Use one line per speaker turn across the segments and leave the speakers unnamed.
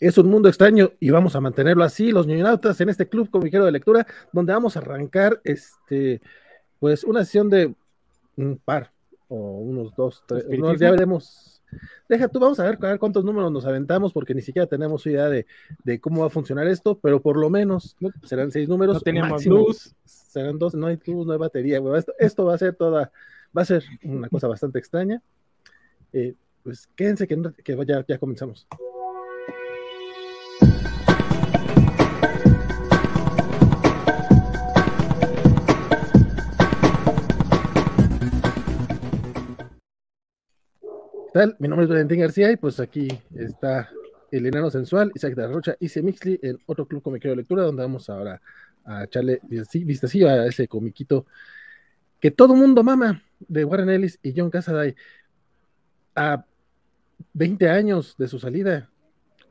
es un mundo extraño y vamos a mantenerlo así, los ñoñonautas, en este club comiquero de lectura, donde vamos a arrancar este, pues una sesión de un par o unos dos, tres, ya veremos. Deja tú, vamos a ver, cuántos números nos aventamos, porque ni siquiera tenemos idea de, cómo va a funcionar esto, pero por lo menos serán seis números. No
tenemos luz.
Serán dos, no hay luz, no hay batería. Esto, va a ser toda, va a ser una cosa bastante extraña. Eh, pues quédense que, que ya, ya comenzamos. Tal? Mi nombre es Valentín García y pues aquí está el enano sensual, Isaac de la Rocha y Semixli en otro club comiquero de lectura donde vamos ahora a echarle vistacillo a ese comiquito que todo mundo mama de Warren Ellis y John Cassaday a 20 años de su salida.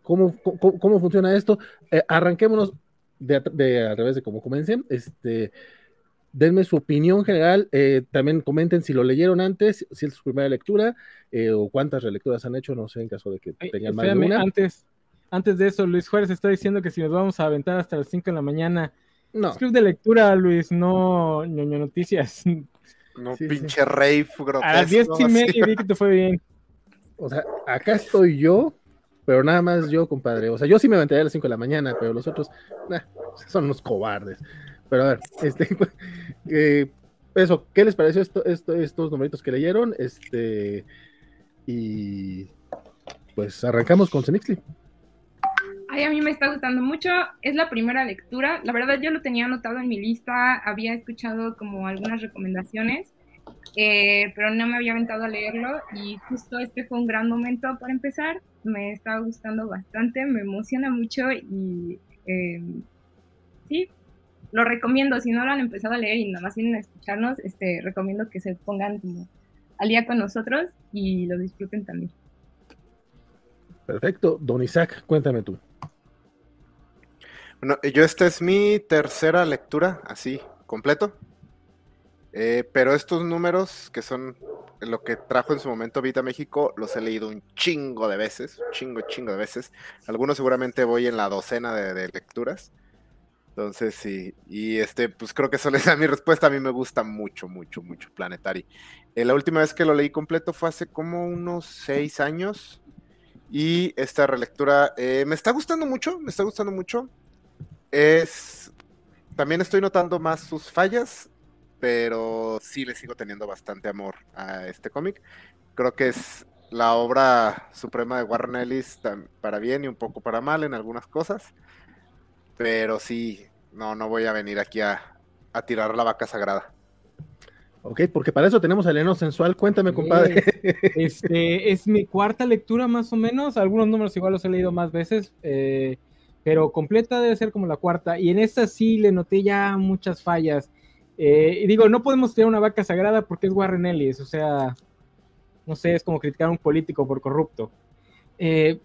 ¿Cómo, cómo, funciona esto? Eh, arranquémonos de, de, a través de cómo comencen. Este, denme su opinión general. Eh, también comenten si lo leyeron antes, si es su primera lectura eh, o cuántas relecturas han hecho, no sé, en caso de que tengan más de una.
Antes, antes de eso, Luis Juárez está diciendo que si nos vamos a aventar hasta las 5 de la mañana. No. Es club de lectura, Luis, no ñoño noticias.
No, pinche rey grotesco.
A las 10 y media vi que te fue bien.
O sea, acá estoy yo, pero nada más yo, compadre. O sea, yo sí me aventaría a las 5 de la mañana, pero los otros son unos cobardes. Pero a ver, este, eh, eso, ¿qué les pareció esto, estos numeritos que leyeron? Este, y pues arrancamos con Cenixli.
Ay, a mí me está gustando mucho. Es la primera lectura. La verdad, yo lo tenía anotado en mi lista. Había escuchado como algunas recomendaciones, eh, pero no me había aventado a leerlo. Y justo este fue un gran momento para empezar. Me está gustando bastante, me emociona mucho y eh, sí, lo recomiendo, si no lo han empezado a leer y nada más vienen a escucharnos, este, recomiendo que se pongan como al día con nosotros y lo disfruten también.
Perfecto. Don Isaac, cuéntame tú.
Bueno, yo esta es mi tercera lectura, así, completo. Eh, pero estos números, que son lo que trajo en su momento Vita México, los he leído un chingo de veces, un chingo, chingo de veces. Algunos seguramente voy en la docena de lecturas. Entonces, sí, y este, pues creo que eso les da mi respuesta. A mí me gusta mucho, mucho, mucho Planetary. Eh, la última vez que lo leí completo fue hace como unos seis años. Y esta relectura eh, me está gustando mucho, me está gustando mucho. Es. También estoy notando más sus fallas, pero sí le sigo teniendo bastante amor a este cómic. Creo que es la obra suprema de Warren Ellis para bien y un poco para mal en algunas cosas. Pero sí, no, no voy a venir aquí a, tirar la vaca sagrada.
Ok, porque para eso tenemos al Eno Sensual. Cuéntame, compadre.
Este, es mi cuarta lectura más o menos. Algunos números igual los he leído más veces, eh, pero completa debe ser como la cuarta. Y en esta sí le noté ya muchas fallas. Eh, y digo, no podemos tirar una vaca sagrada porque es Warren Ellis. O sea, no sé, es como criticar a un político por corrupto. Eh,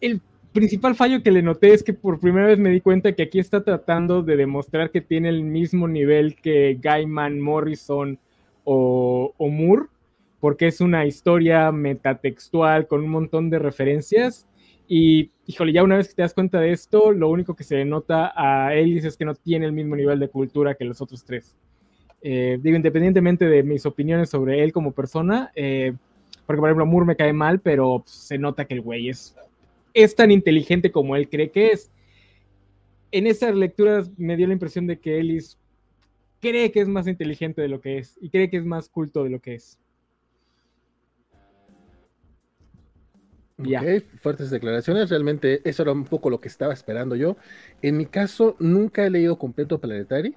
el principal fallo que le noté es que por primera vez me di cuenta que aquí está tratando de demostrar que tiene el mismo nivel que Gaiman, Morrison o, Moore, porque es una historia metatextual con un montón de referencias. Y, híjole, ya una vez que te das cuenta de esto, lo único que se nota a Ellis es que no tiene el mismo nivel de cultura que los otros tres. Eh, digo, independientemente de mis opiniones sobre él como persona, eh, porque por ejemplo Moore me cae mal, pero se nota que el güey es es tan inteligente como él cree que es. En esas lecturas me dio la impresión de que Ellis cree que es más inteligente de lo que es y cree que es más culto de lo que es.
Ok, fuertes declaraciones. Realmente eso era un poco lo que estaba esperando yo. En mi caso, nunca he leído completo Planetary.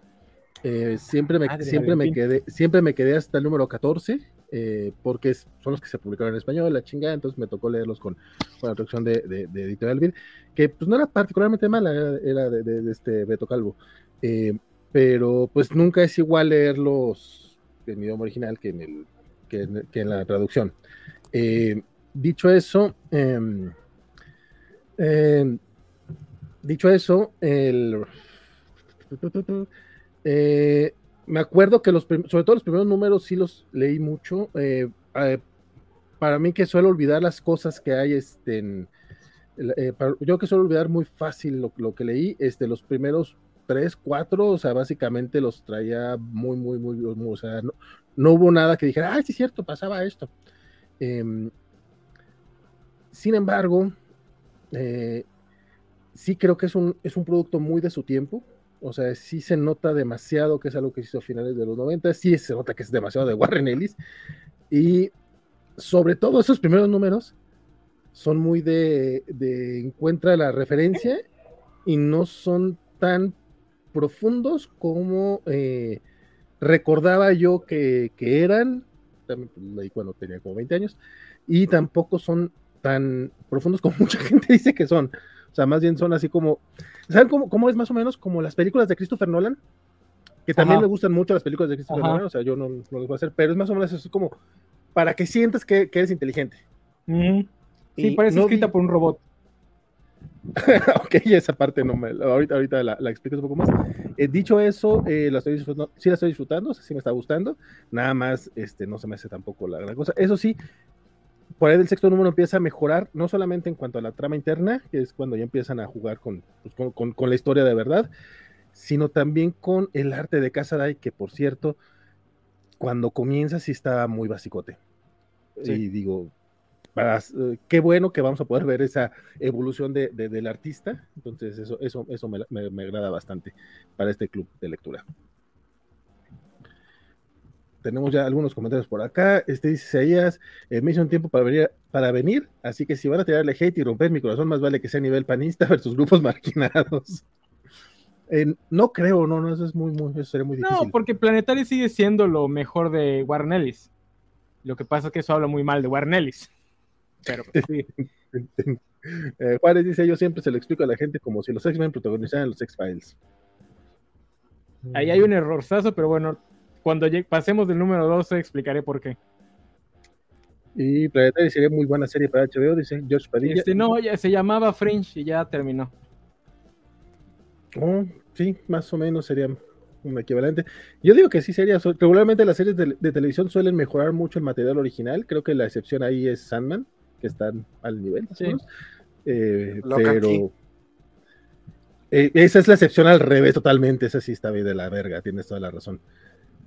Eh, siempre, me, siempre, me quedé, siempre me quedé hasta el número 14. Eh, porque son los que se publicaron en español, la chingada, entonces me tocó leerlos con, la traducción de, de, de, Editorial Vid, que pues no era particularmente mala, era de, este Beto Calvo, eh, pero pues nunca es igual leerlos en idioma original que en, el, que, la traducción. Eh, dicho eso, em, em, dicho eso, el me acuerdo que los, sobre todo los primeros números sí los leí mucho. Eh, eh, para mí que suelo olvidar las cosas que hay este, eh, yo que suelo olvidar muy fácil lo, que leí, este, los primeros tres, cuatro, o sea, básicamente los traía muy, muy, muy, o sea, no, hubo nada que dijera, ah, sí es cierto, pasaba esto. Em, sin embargo, sí creo que es un, es un producto muy de su tiempo, o sea, sí se nota demasiado que es algo que hizo a finales de los 90, sí se nota que es demasiado de Warren Ellis, y sobre todo esos primeros números, son muy de, encuentra la referencia y no son tan profundos como eh, recordaba yo que, eran, también pues, cuando tenía como 20 años, y tampoco son tan profundos como mucha gente dice que son. O sea, más bien son así como, ¿saben cómo, cómo es más o menos como las películas de Christopher Nolan? Que también me gustan mucho las películas de Christopher Nolan, o sea, yo no, no les voy a hacer, pero es más o menos así como para que sientas que, eres inteligente.
Sí, parece escrita por un robot.
ok, esa parte no me. Ahorita, ahorita la, la explico un poco más. Eh, dicho eso, eh, la estoy disfrutando, sí la estoy disfrutando, sí me está gustando. Nada más, este, no se me hace tampoco la gran cosa. Eso sí, por ahí el sexto número empieza a mejorar, no solamente en cuanto a la trama interna, que es cuando ya empiezan a jugar con, pues, con, con, la historia de verdad, sino también con el arte de Casaday, que por cierto, cuando comienza sí está muy basicote. Y digo, eh, qué bueno que vamos a poder ver esa evolución de, del artista. Entonces, eso, eso, eso me, agrada bastante para este club de lectura. Tenemos ya algunos comentarios por acá. Este dice Isaías, eh, me hizo un tiempo para venir, para venir, así que si van a tirarle hate y romper mi corazón, más vale que sea a nivel panista versus grupos marginados. no creo, no, no, eso es muy, muy, eso sería muy difícil.
No, porque Planetario sigue siendo lo mejor de Warren Lo que pasa es que eso habla muy mal de Warren pero pues, sí.
Eh, Juárez dice, yo siempre se lo explico a la gente como si los X-Men protagonizaran los X-Files.
Ahí hay un errorzazo, pero bueno, cuando pasemos del número 12 explicaré por qué.
Y Planetary sería muy buena serie para HBO, dice George Padilla.
Este, no, ya se llamaba Fringe y ya terminó.
Oh, sí, más o menos sería un equivalente. Yo digo que sí sería, regularmente las series de, de televisión suelen mejorar mucho el material original, creo que la excepción ahí es Sandman, que están al nivel. Eh, pero eh, esa es la excepción al revés totalmente. Esa sí está bien de la verga, tienes toda la razón.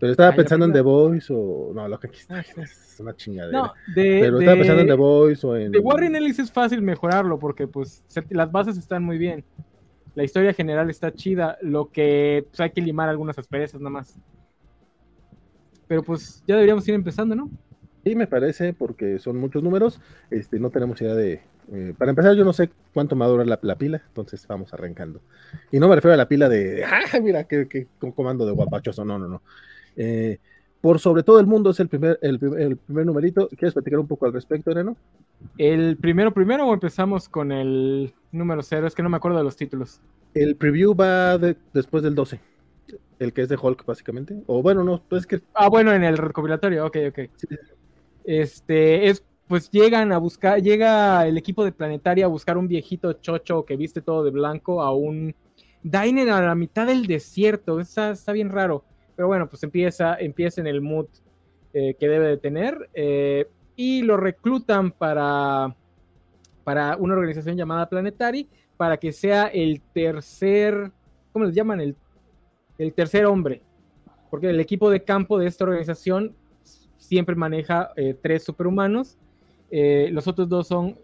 Pero estaba pensando en The Voice o. No, lo que aquí está es una chingadera. pero estaba pensando en The Voice o en.
De Warren Ellis es fácil mejorarlo porque, pues, las bases están muy bien. La historia general está chida. Lo que pues, hay que limar algunas asperezas nada más. Pero, pues, ya deberíamos ir empezando, ¿no?
Sí, me parece, porque son muchos números. Este, no tenemos idea de. Eh, para empezar, yo no sé cuánto me va a durar la, pila, entonces vamos arrancando. Y no me refiero a la pila de. ¡Ah, mira, qué, comando de guapachoso! No, no, no. Eh, por sobre todo el mundo es el primer, el, primer numerito. ¿Quieres platicar un poco al respecto, Ereno?
¿El primero primero o empezamos con el número cero? Es que no me acuerdo de los títulos.
El preview va después del 12 el que es de Hulk, básicamente. O bueno, no, pues que.
Ah, bueno, en el recopilatorio, ok, ok. Sí, este, es, pues llegan a buscar, llega el equipo de Planetaria a buscar un viejito chocho que viste todo de blanco a un diner a la mitad del desierto. Está, está bien raro. Pero bueno, pues empieza, empieza en el mood eh, que debe de tener. Eh, y lo reclutan para, para una organización llamada Planetary para que sea el tercer, ¿cómo les llaman? El, el tercer hombre. Porque el equipo de campo de esta organización siempre maneja eh, tres superhumanos. Los otros dos son,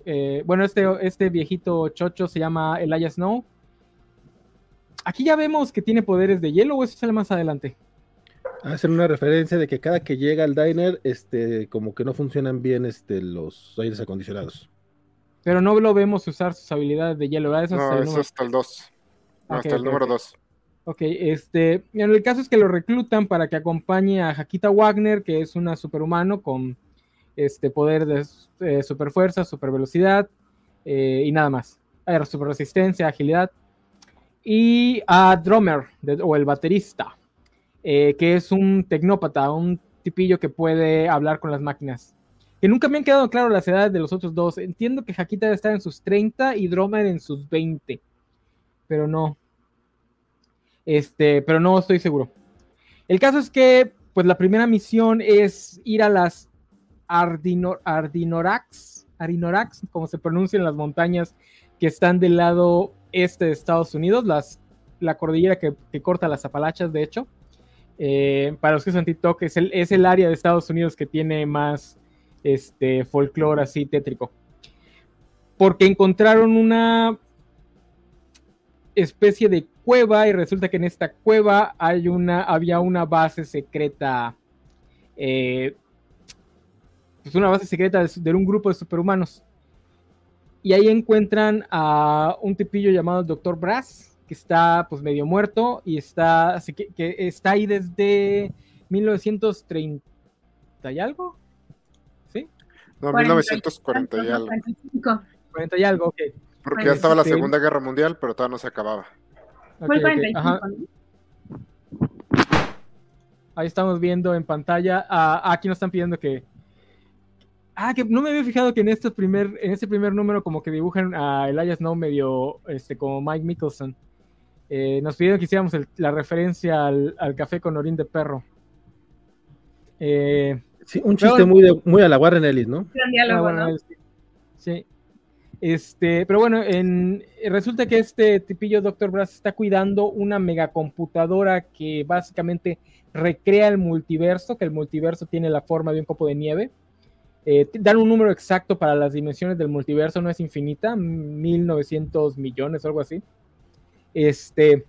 bueno, este, este viejito chocho se llama Elijah Snow. Aquí ya vemos que tiene poderes de hielo o eso sale más adelante.
Hacen una referencia de que cada que llega al diner, este, como que no funcionan bien este, los aires acondicionados.
Pero no lo vemos usar sus habilidades de hielo, ¿verdad?
Eso no, eso hasta el 2. hasta el número 2.
Ok, este, en el caso es que lo reclutan para que acompañe a Jaquita Wagner, que es una superhumano con este poder de eh, superfuerza, supervelocidad eh, y nada más. super superresistencia, agilidad. Y a Drummer, o el baterista, eh, que es un tecnópata, un tipillo que puede hablar con las máquinas. Que nunca me han quedado claro las edades de los otros dos. Entiendo que Jaquita debe estar en sus 30 y Drummer en sus 20. Pero no, este, pero no estoy seguro. El caso es que, pues la primera misión es ir a las Ardinorax, Ardinorax, como se pronuncia en las montañas que están del lado este de Estados Unidos, la cordillera que, corta las Apalachas, de hecho. Eh, para los que son TikTok, es el, es el área de Estados Unidos que tiene más este, folclore así tétrico. Porque encontraron una especie de cueva y resulta que en esta cueva hay una, había una base secreta, eh, pues una base secreta de, un grupo de superhumanos. Y ahí encuentran a un tipillo llamado Dr. Brass, que está pues medio muerto y está, así que, está ahí desde 1930 y algo. ¿Sí?
No, 1940 y algo.
40 y algo, ok.
Porque ya estaba la Segunda Guerra Mundial, pero todavía no se acababa.
Fue el 45,
Ahí estamos viendo en pantalla. Ah, aquí nos están pidiendo que, Ah, que no me había fijado que en este primer, en este primer número como que dibujan a Elijah Snow medio este, como Mike Mickelson. Eh, nos pidieron que hiciéramos la referencia al, café con orín de perro.
Eh, sí, un chiste muy, muy a la Warren Ellis, ¿no?
Sí. Este, pero bueno, en, resulta que este tipillo Dr. Brass está cuidando una megacomputadora que básicamente recrea el multiverso, que el multiverso tiene la forma de un copo de nieve eh, dan un número exacto para las dimensiones del multiverso, no es infinita, 1900 millones o algo así. Este,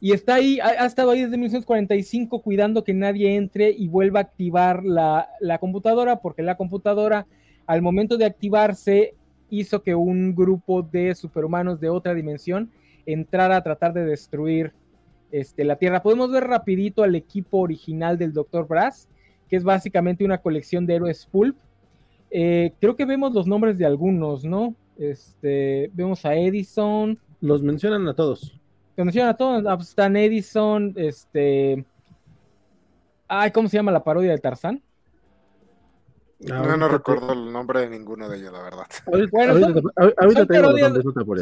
y está ahí, ha, estado ahí desde 1945 cuidando que nadie entre y vuelva a activar la, la, computadora, porque la computadora al momento de activarse hizo que un grupo de superhumanos de otra dimensión entrara a tratar de destruir este, la Tierra. Podemos ver rapidito al equipo original del Dr. Brass que es básicamente una colección de héroes pulp. Eh, creo que vemos los nombres de algunos, ¿no? Este, vemos a Edison.
Los mencionan a todos.
Los mencionan a todos. Ah, pues, están Edison, este. Ay, ¿cómo se llama la parodia de Tarzán?
No, no recuerdo el nombre de ninguno de ellos, la verdad.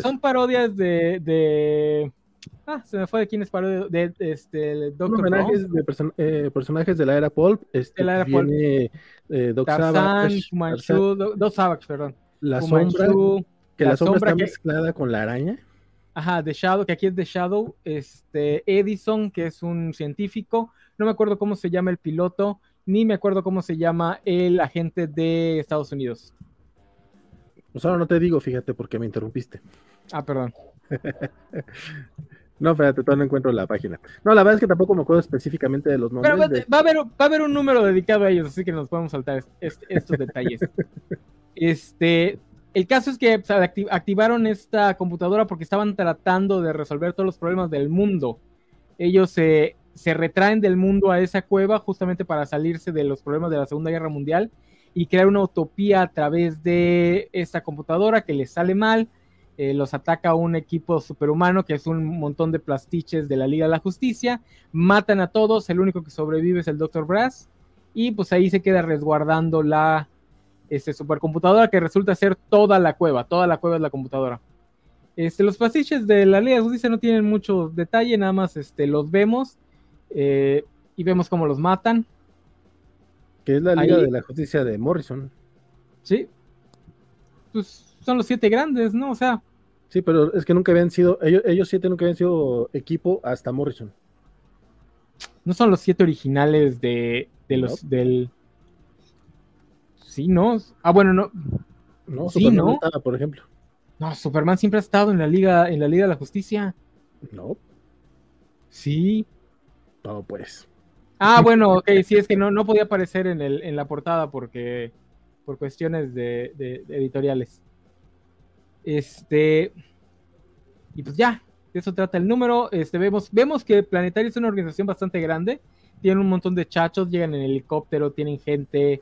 son, parodias, de, Ah, se me fue de quién es parodia de, este
Doctor homenajes de eh, personajes de la era Pulp. Este,
la era viene,
eh, Doc
Savage, Doc Savage, perdón.
La sombra, que la, sombra, está mezclada con la araña.
Ajá, The Shadow, que aquí es The Shadow. Este, Edison, que es un científico. No me acuerdo cómo se llama el piloto, ni me acuerdo cómo se llama el agente de Estados Unidos.
Pues ahora no te digo, fíjate, porque me interrumpiste.
Ah, perdón.
No, espérate, todavía no encuentro la página. No, la verdad es que tampoco me acuerdo específicamente de los nombres.
Pero va, a haber, va a haber un número dedicado a ellos, así que nos podemos saltar estos detalles. Este, el caso es que activaron esta computadora porque estaban tratando de resolver todos los problemas del mundo. Ellos se, retraen del mundo a esa cueva justamente para salirse de los problemas de la Segunda Guerra Mundial y crear una utopía a través de esta computadora que les sale mal eh, los ataca un equipo superhumano que es un montón de plastiches de la Liga de la Justicia, matan a todos, el único que sobrevive es el Dr. Brass, y pues ahí se queda resguardando la este, supercomputadora que resulta ser toda la cueva, toda la cueva es la computadora. Este, los plastiches de la Liga de Justicia no tienen mucho detalle, nada más este, los vemos eh, y vemos cómo los matan.
Que es la Liga de la Justicia de Morrison.
Sí. Pues son los siete grandes, ¿no? O sea,
Sí, pero es que nunca habían sido, ellos, ellos siete nunca habían sido equipo hasta Morrison.
No son los siete originales de, de los del. Sí, no. Ah, bueno, no.
No, sí, Superman ¿no? Estaba, por ejemplo.
No, Superman siempre ha estado en la Liga, en la Liga de la Justicia.
No.
Sí.
No, pues.
Ah, bueno, ok, sí, es que no, no podía aparecer en, el, en la portada porque por cuestiones de, de editoriales. Este, y pues ya, de eso trata el número. Este, vemos, vemos que Planetario es una organización bastante grande. Tienen un montón de chachos, llegan en helicóptero, tienen gente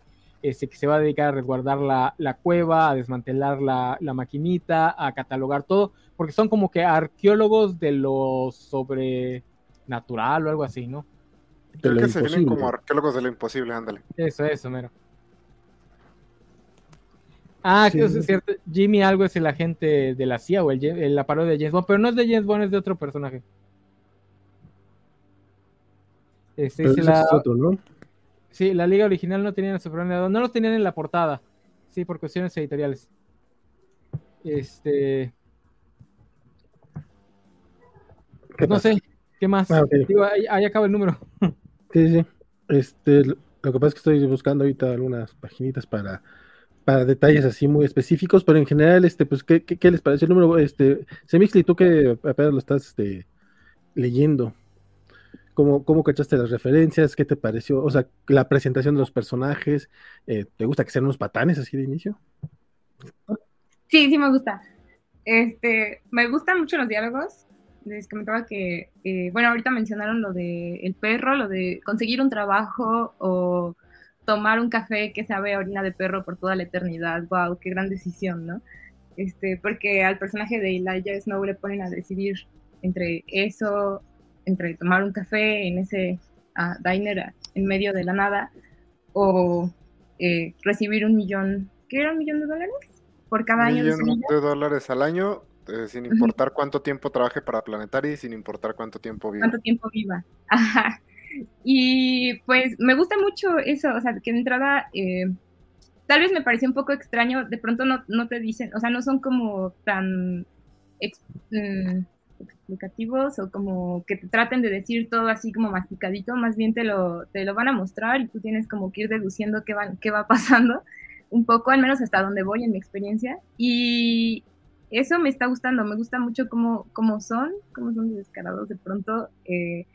este, que se va a dedicar a resguardar la, cueva, a desmantelar la, maquinita, a catalogar todo, porque son como que arqueólogos de lo sobrenatural o algo así, ¿no?
Creo que se vienen como arqueólogos de lo imposible, ándale.
Eso, eso, mero. Ah, sí, eso es cierto. Jimmy algo es el agente de la CIA o el, la parodia de James Bond, pero no es de James Bond, es de otro personaje.
Este, es la... otro, ¿no?
Sí, la liga original no tenía no los tenían en la portada. Sí, por cuestiones editoriales. Este. no sé, ¿qué más? Ah, ahí, acaba el número.
Sí, sí. Este, lo que pasa es que estoy buscando ahorita algunas paginitas para, para detalles así muy específicos, pero en general, este, pues, ¿qué, qué, les parece el número? Este, Semixli, tú que apenas lo estás este, leyendo, ¿cómo, ¿cómo cachaste las referencias? ¿Qué te pareció? O sea, la presentación de los personajes, eh, ¿te gusta que sean unos patanes así de inicio?
Sí, sí me gusta. Este, me gustan mucho los diálogos. Les comentaba que, eh, bueno, ahorita mencionaron lo de el perro, lo de conseguir un trabajo o tomar un café que sabe a orina de perro por toda la eternidad. Wow, qué gran decisión, ¿no? Este, porque al personaje de Elijah Snow le ponen a decidir entre eso, entre tomar un café en ese uh, diner en medio de la nada o eh, recibir un millón, ¿qué era un millón de dólares? por cada año
de, de dólares al año, eh, sin importar cuánto tiempo trabaje para Planetary, sin importar cuánto tiempo viva.
Cuánto tiempo viva. Ajá. Y pues me gusta mucho eso, o sea, que de entrada eh, tal vez me pareció un poco extraño, de pronto no, no te dicen, o sea, no son como tan mm, explicativos o como que te traten de decir todo así como masticadito, más bien te lo, te lo van a mostrar y tú tienes como que ir deduciendo qué, van, qué va pasando un poco, al menos hasta donde voy en mi experiencia. Y eso me está gustando, me gusta mucho cómo, cómo son, cómo son descarados de pronto. Eh,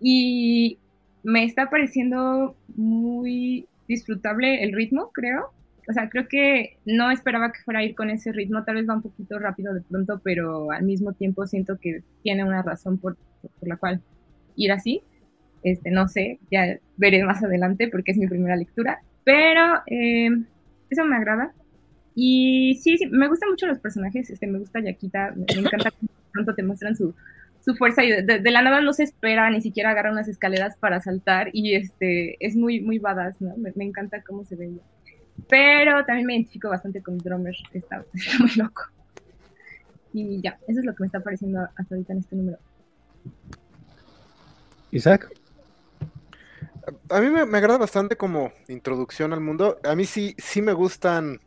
y me está pareciendo muy disfrutable el ritmo, creo. O sea, creo que no esperaba que fuera a ir con ese ritmo, tal vez va un poquito rápido de pronto, pero al mismo tiempo siento que tiene una razón por, por la cual ir así. Este, no sé, ya veré más adelante porque es mi primera lectura, pero eh, eso me agrada. Y sí, sí, me gustan mucho los personajes, este, me gusta Yaquita, me, encanta cuando pronto te muestran su, su fuerza y de, la nada no se espera, ni siquiera agarra unas escaleras para saltar y este, es muy, muy badass, ¿no? Me, encanta cómo se ve Pero también me identifico bastante con Drummer, está, está muy loco. Y ya, eso es lo que me está pareciendo hasta ahorita en este número.
Isaac
a mí me, agrada bastante como introducción al mundo. A mí sí, sí me gustan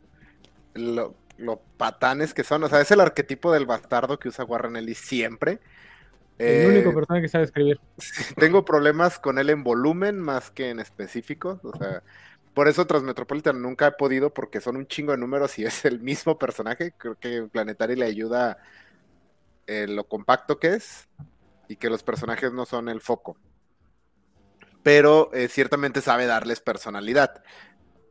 los lo patanes que son. O sea, es el arquetipo del bastardo que usa Warren Ellis siempre.
El único eh, persona que sabe escribir.
Tengo problemas con él en volumen más que en específico. O sea, por eso Transmetropolitan nunca he podido porque son un chingo de números y es el mismo personaje. Creo que Planetary le ayuda eh, lo compacto que es y que los personajes no son el foco pero eh, ciertamente sabe darles personalidad.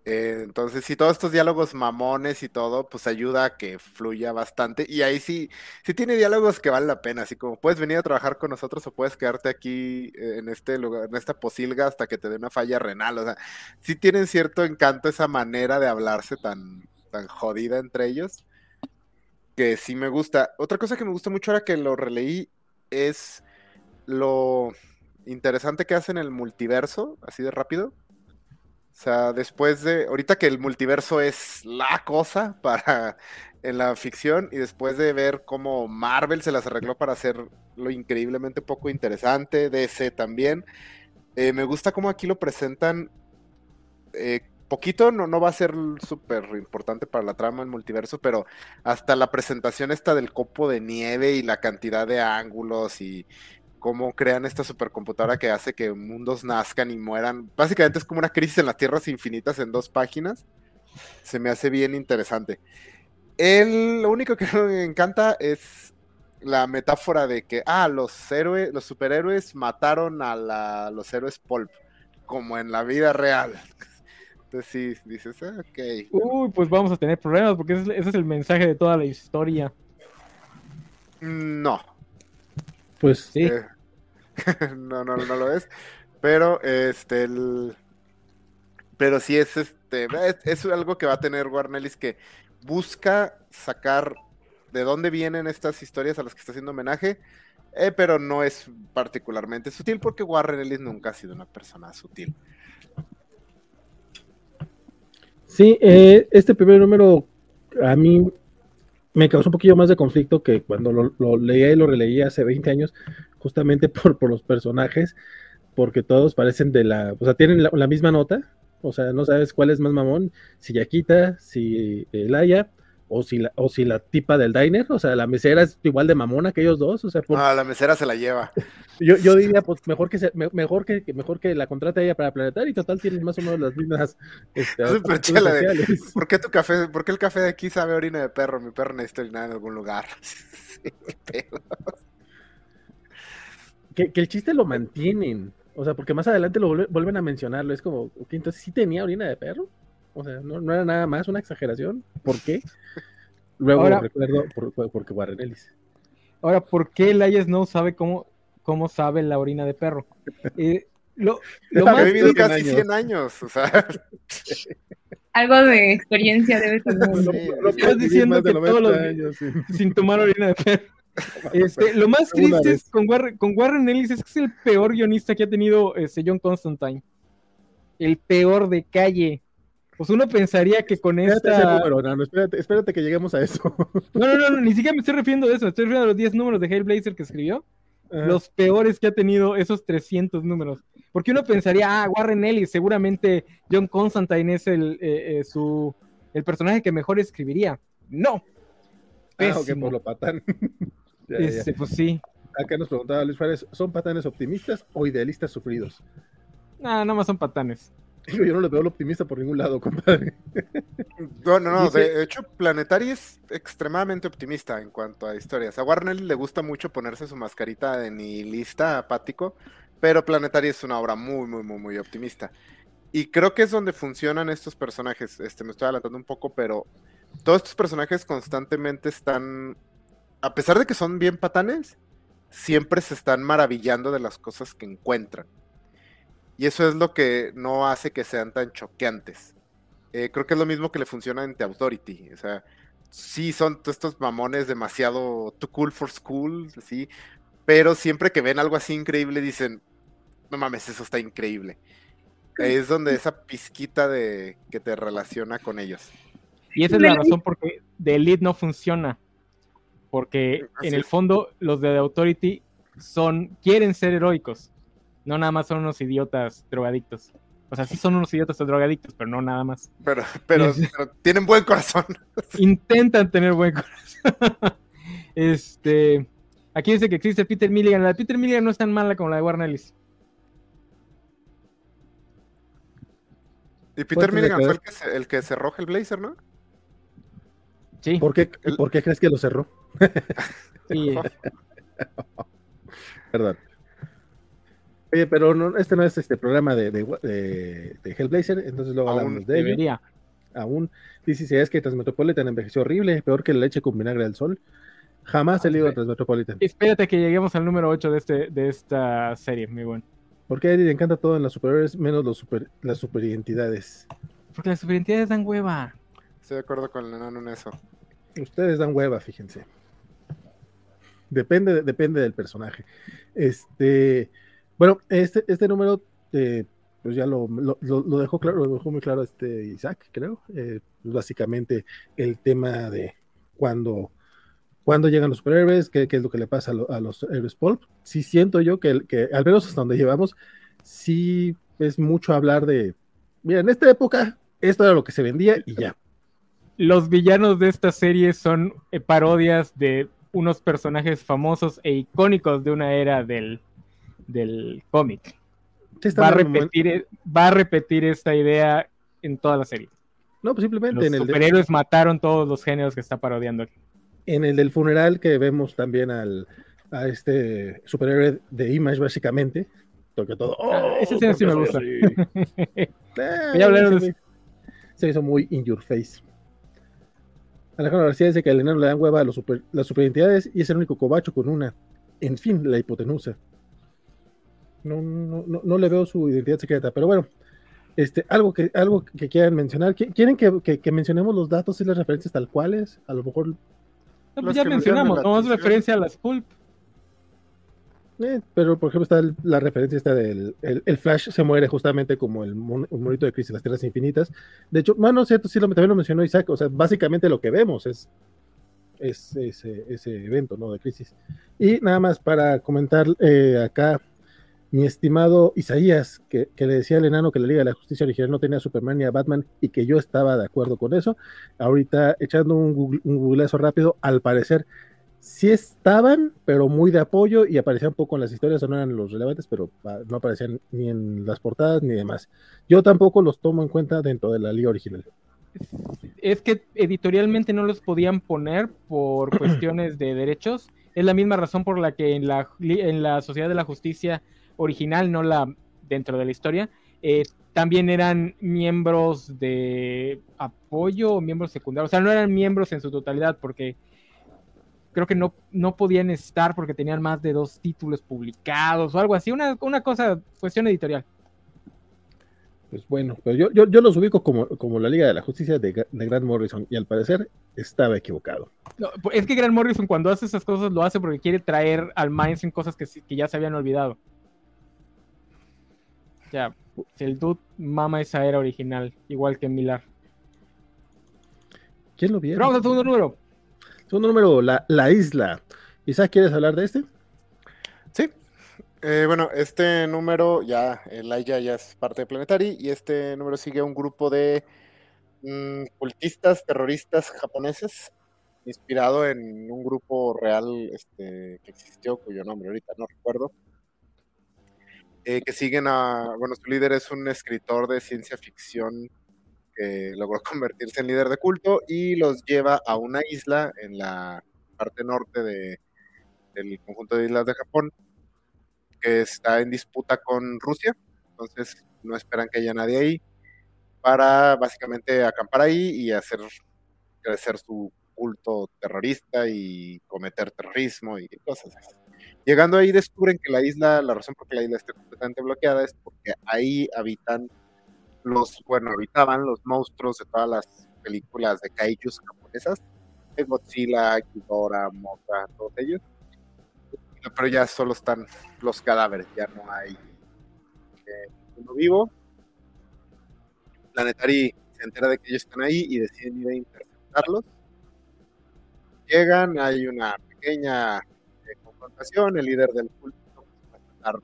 Eh, entonces, si todos estos diálogos mamones y todo, pues ayuda a que fluya bastante. Y ahí sí, sí tiene diálogos que valen la pena, así como puedes venir a trabajar con nosotros o puedes quedarte aquí eh, en este lugar, en esta posilga hasta que te dé una falla renal. O sea, sí tienen cierto encanto esa manera de hablarse tan, tan jodida entre ellos, que sí me gusta. Otra cosa que me gusta mucho ahora que lo releí es lo interesante que hacen el multiverso, así de rápido. O sea, después de, ahorita que el multiverso es la cosa para en la ficción y después de ver cómo Marvel se las arregló para hacer lo increíblemente poco interesante, DC también, eh, me gusta cómo aquí lo presentan eh, poquito, no, no va a ser súper importante para la trama el multiverso, pero hasta la presentación esta del copo de nieve y la cantidad de ángulos y cómo crean esta supercomputadora que hace que mundos nazcan y mueran. Básicamente es como una crisis en las tierras infinitas en dos páginas. Se me hace bien interesante. El, lo único que me encanta es la metáfora de que, ah, los héroes, los superhéroes mataron a los héroes pulp, como en la vida real. Entonces sí, dices, ah, ok.
Uy, pues vamos a tener problemas porque ese, es el mensaje de toda la historia.
No.
Pues sí. Eh,
no, no, no lo es. Pero este pero sí es este es, algo que va a tener Warnelis que busca sacar de dónde vienen estas historias a las que está haciendo homenaje, eh, pero no es particularmente sutil porque Warren Ellis nunca ha sido una persona sutil.
Sí, eh, este primer número a mí me causó un poquillo más de conflicto que cuando lo, lo leía y lo releía hace 20 años, justamente por, por los personajes, porque todos parecen de la, o sea, tienen la, misma nota, o sea, no sabes cuál es más mamón, si Yaquita, si Elaya o si la, o si la tipa del diner, o sea, la mesera es igual de mamona que ellos dos, o sea,
ah, la mesera se la lleva.
Yo, yo diría, pues mejor que, se, mejor que, mejor que la contrate ella para Planetario y total tienen más o menos las mismas. Este,
¿Por qué tu café, por qué el café de aquí sabe orina de perro? Mi perro necesita orinar en algún lugar.
que, que el chiste lo mantienen. O sea, porque más adelante lo vuelven a mencionarlo. Es como, entonces sí tenía orina de perro. O sea, no, no era nada más una exageración. ¿Por qué? Luego recuerdo por, porque Warren Ellis.
Ahora, ¿por qué el no sabe cómo, cómo sabe la orina de perro? Eh, lo,
lo más vivido casi 100 años, o sea.
Algo de experiencia debe tener.
lo, estás diciendo que todos los años, sin tomar orina de perro. Este, lo más triste con, Warren, con Warren Ellis es que es el peor guionista que ha tenido este, John Constantine. El peor de calle. Pues uno pensaría que con esta.
espérate, que lleguemos a eso.
No, no, no, ni siquiera me estoy refiriendo a eso. Me estoy refiriendo a los 10 números de Hellblazer que escribió. Los peores que ha tenido esos 300 números. Porque uno pensaría, ah, Warren Ellis, seguramente John Constantine es el, eh, eh, su, el personaje que mejor escribiría. No.
Ah, ok, por lo patán.
Este, pues sí.
Acá nos preguntaba Luis Juárez, ¿son patanes optimistas o idealistas sufridos?
Ah, nada más son patanes.
Yo no le veo el optimista por ningún lado, compadre.
No, no, no. De hecho, Planetary es extremadamente optimista en cuanto a historias. A Warner le gusta mucho ponerse su mascarita de nihilista apático, pero Planetary es una obra muy, muy, muy, muy optimista. Y creo que es donde funcionan estos personajes. Este, me estoy adelantando un poco, pero todos estos personajes constantemente están, a pesar de que son bien patanes, siempre se están maravillando de las cosas que encuentran. Y eso es lo que no hace que sean tan choqueantes. Eh, creo que es lo mismo que le funciona en The Authority. O sea, sí son estos mamones demasiado too cool for school, sí, pero siempre que ven algo así increíble dicen, no mames, eso está increíble. Es donde esa pizquita de que te relaciona con ellos.
Y esa es la razón por qué The Elite no funciona. Porque en el fondo los de The Authority son, quieren ser heroicos. No nada más son unos idiotas drogadictos. O sea, sí son unos idiotas drogadictos, pero no nada más.
Pero, pero, tienen buen corazón.
Intentan tener buen corazón. este. Aquí dice que existe Peter Milligan. La de Peter Milligan no es tan mala como la de Warner Ellis.
Y Peter Milligan fue el que, se, el que cerró el blazer, ¿no?
Sí. ¿Por qué, ¿Por qué crees que lo cerró? Sí. Perdón. Oye, pero no, este no es este programa de, de, Hellblazer, entonces luego hablamos de
debería.
Aún dice si es que Transmetropolitan envejeció horrible, peor que la leche con vinagre del sol. Jamás he leído Transmetropolitan.
Espérate que lleguemos al número 8 de, este, de esta serie, muy bueno.
Porque a Eddie le encanta todo en las superiores, menos los super, las superidentidades.
Porque las superidentidades dan hueva.
Estoy de acuerdo con el enano en eso.
Ustedes dan hueva, fíjense. Depende, depende del personaje. Este, bueno, este, este número, eh, pues ya lo, lo, dejó claro, lo dejó muy claro este Isaac, creo. Eh, pues básicamente el tema de cuando, cuando llegan los superhéroes, qué, qué es lo que le pasa a, los héroes pulp. Sí siento yo que, que, al menos hasta donde llevamos, sí es mucho hablar de, mira, en esta época esto era lo que se vendía y ya.
Los villanos de esta serie son eh, parodias de unos personajes famosos e icónicos de una era del del cómic. va, a repetir, e, va a repetir esta idea en toda la serie.
No, pues simplemente
los en el superhéroes mataron todos los géneros que está parodiando aquí.
En el del funeral que vemos también al, a este superhéroe de Image, básicamente. Porque todo.
Ah, ese sí, me gusta.
Eh, se, hizo muy in your face. Alejandro García dice que al enano le dan hueva a los super, las superentidades y es el único cobacho con una. En fin, la hipotenusa. No, no, no, le veo su identidad secreta, pero bueno, este, algo que, algo que quieran mencionar. ¿Quieren que, mencionemos los datos y las referencias tal cuales? A lo mejor.
pues ya mencionamos, no es referencia a las pulp.
Eh, pero por ejemplo está la referencia esta del el, Flash se muere justamente como el, monito de Crisis las Tierras Infinitas. De hecho, bueno, no cierto, sí también lo mencionó Isaac, o sea, básicamente lo que vemos es, es ese, ese evento, ¿no? De Crisis. Y nada más para comentar eh, acá mi estimado Isaías, que, le decía al enano que la Liga de la Justicia original no tenía a Superman ni a Batman y que yo estaba de acuerdo con eso, ahorita echando un, Google, un googleazo rápido, al parecer sí estaban, pero muy de apoyo y aparecían poco en las historias, no eran los relevantes, pero ah, no aparecían ni en las portadas ni demás. Yo tampoco los tomo en cuenta dentro de la liga original.
Es que editorialmente no los podían poner por cuestiones de derechos. Es la misma razón por la que en la, en la Sociedad de la Justicia original, no la dentro de la historia, eh, también eran miembros de apoyo o miembros secundarios. O sea, no eran miembros en su totalidad porque creo que no, no podían estar porque tenían más de dos títulos publicados o algo así, una, una cosa, cuestión editorial.
Pues bueno, pero yo, yo, yo los ubico como, como la Liga de la Justicia de, de Grant Morrison y al parecer estaba equivocado.
Pues, es que Grant Morrison cuando hace esas cosas lo hace porque quiere traer al mainstream cosas que, que ya se habían olvidado. Ya, el dude mama esa era original, igual que Milar.
¿Quién lo vio?
Vamos al segundo número.
Segundo número, la, la isla. Isaac, ¿quieres hablar de este?
Sí. Eh, bueno, este número ya, el Laia ya es parte de Planetary y este número sigue un grupo de mm, cultistas, terroristas japoneses, inspirado en un grupo real este, que existió, cuyo nombre ahorita no recuerdo, eh, que siguen a, bueno, su líder es un escritor de ciencia ficción que logró convertirse en líder de culto y los lleva a una isla en la parte norte de, del conjunto de islas de Japón que está en disputa con Rusia, entonces no esperan que haya nadie ahí para básicamente acampar ahí y hacer crecer su culto terrorista y cometer terrorismo y cosas así. Llegando ahí descubren que la isla, la razón por la isla está completamente bloqueada es porque ahí habitan los, bueno, habitaban los monstruos de todas las películas de kaijus japonesas, de Godzilla, Ghidorah, Mothra, todos ellos. Pero ya solo están los cadáveres, ya no hay eh, uno vivo. Planetary se entera de que ellos están ahí y deciden ir a interceptarlos. Llegan, hay una pequeña eh, confrontación, el líder del culto va a estar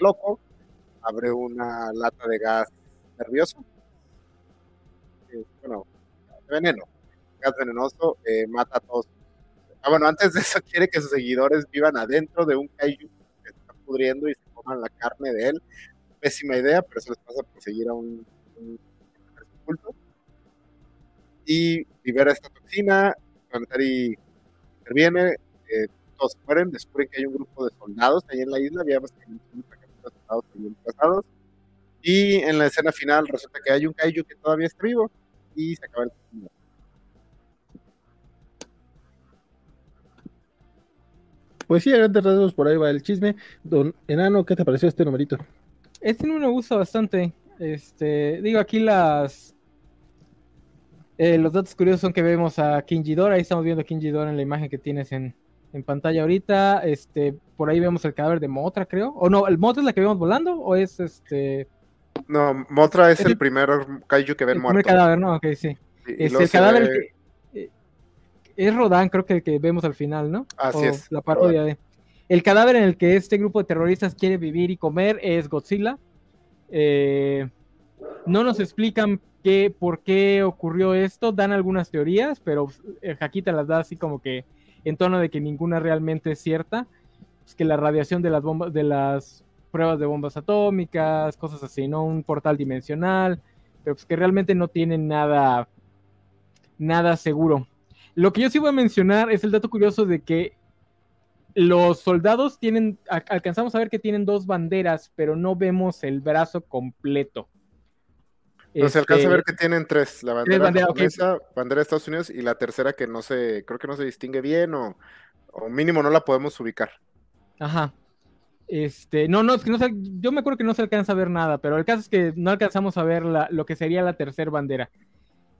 loco, abre una lata de gas nervioso. Eh, bueno, veneno. Gas venenoso eh, mata a todos. Ah, bueno, antes de eso quiere que sus seguidores vivan adentro de un kaiju que está pudriendo y se coman la carne de él. Pésima idea, pero eso les pasa por seguir a un, culto. Y libera esta toxina, Planetary interviene, eh, todos mueren, descubren que hay un grupo de soldados ahí en la isla, había un soldados pasados y en la escena final resulta que hay un kaiju que todavía está vivo y se acaba el
Pues sí, a grandes rasgos por ahí va el chisme. Don Enano, ¿qué te pareció este numerito?
Este número me gusta bastante. Este, digo, aquí las eh, los datos curiosos son que vemos a Kingidora, ahí estamos viendo a Kingidora en la imagen que tienes en, en pantalla ahorita. Este, por ahí vemos el cadáver de Motra, creo. O no, ¿el Motra es la que vemos volando? ¿O es este
no, Motra es el, primer kaiju que ven el muerto.
El cadáver, no, ok, sí. es el cadáver que, eh, es Rodan, creo que el que vemos al final, ¿no?
Así es.
La parodia de. El cadáver en el que este grupo de terroristas quiere vivir y comer es Godzilla. Eh, no nos explican qué, por qué ocurrió esto, dan algunas teorías, pero el Jaquita las da así como que en tono de que ninguna realmente es cierta. Es que la radiación de las bombas, de las pruebas de bombas atómicas, cosas así, ¿no? Un portal dimensional, pero pues que realmente no tienen nada, nada seguro. Lo que yo sí voy a mencionar es el dato curioso de que los soldados tienen, alcanzamos a ver que tienen dos banderas, pero no vemos el brazo completo.
No se alcanza a ver este, que tienen tres, la bandera japonesa, bandera de Estados Unidos y la tercera que no se, creo que no se distingue bien o, o mínimo no la podemos ubicar.
Ajá. Este, no, no, es que no yo me acuerdo que no se alcanza a ver nada, pero el caso es que no alcanzamos a ver lo que sería la tercera bandera.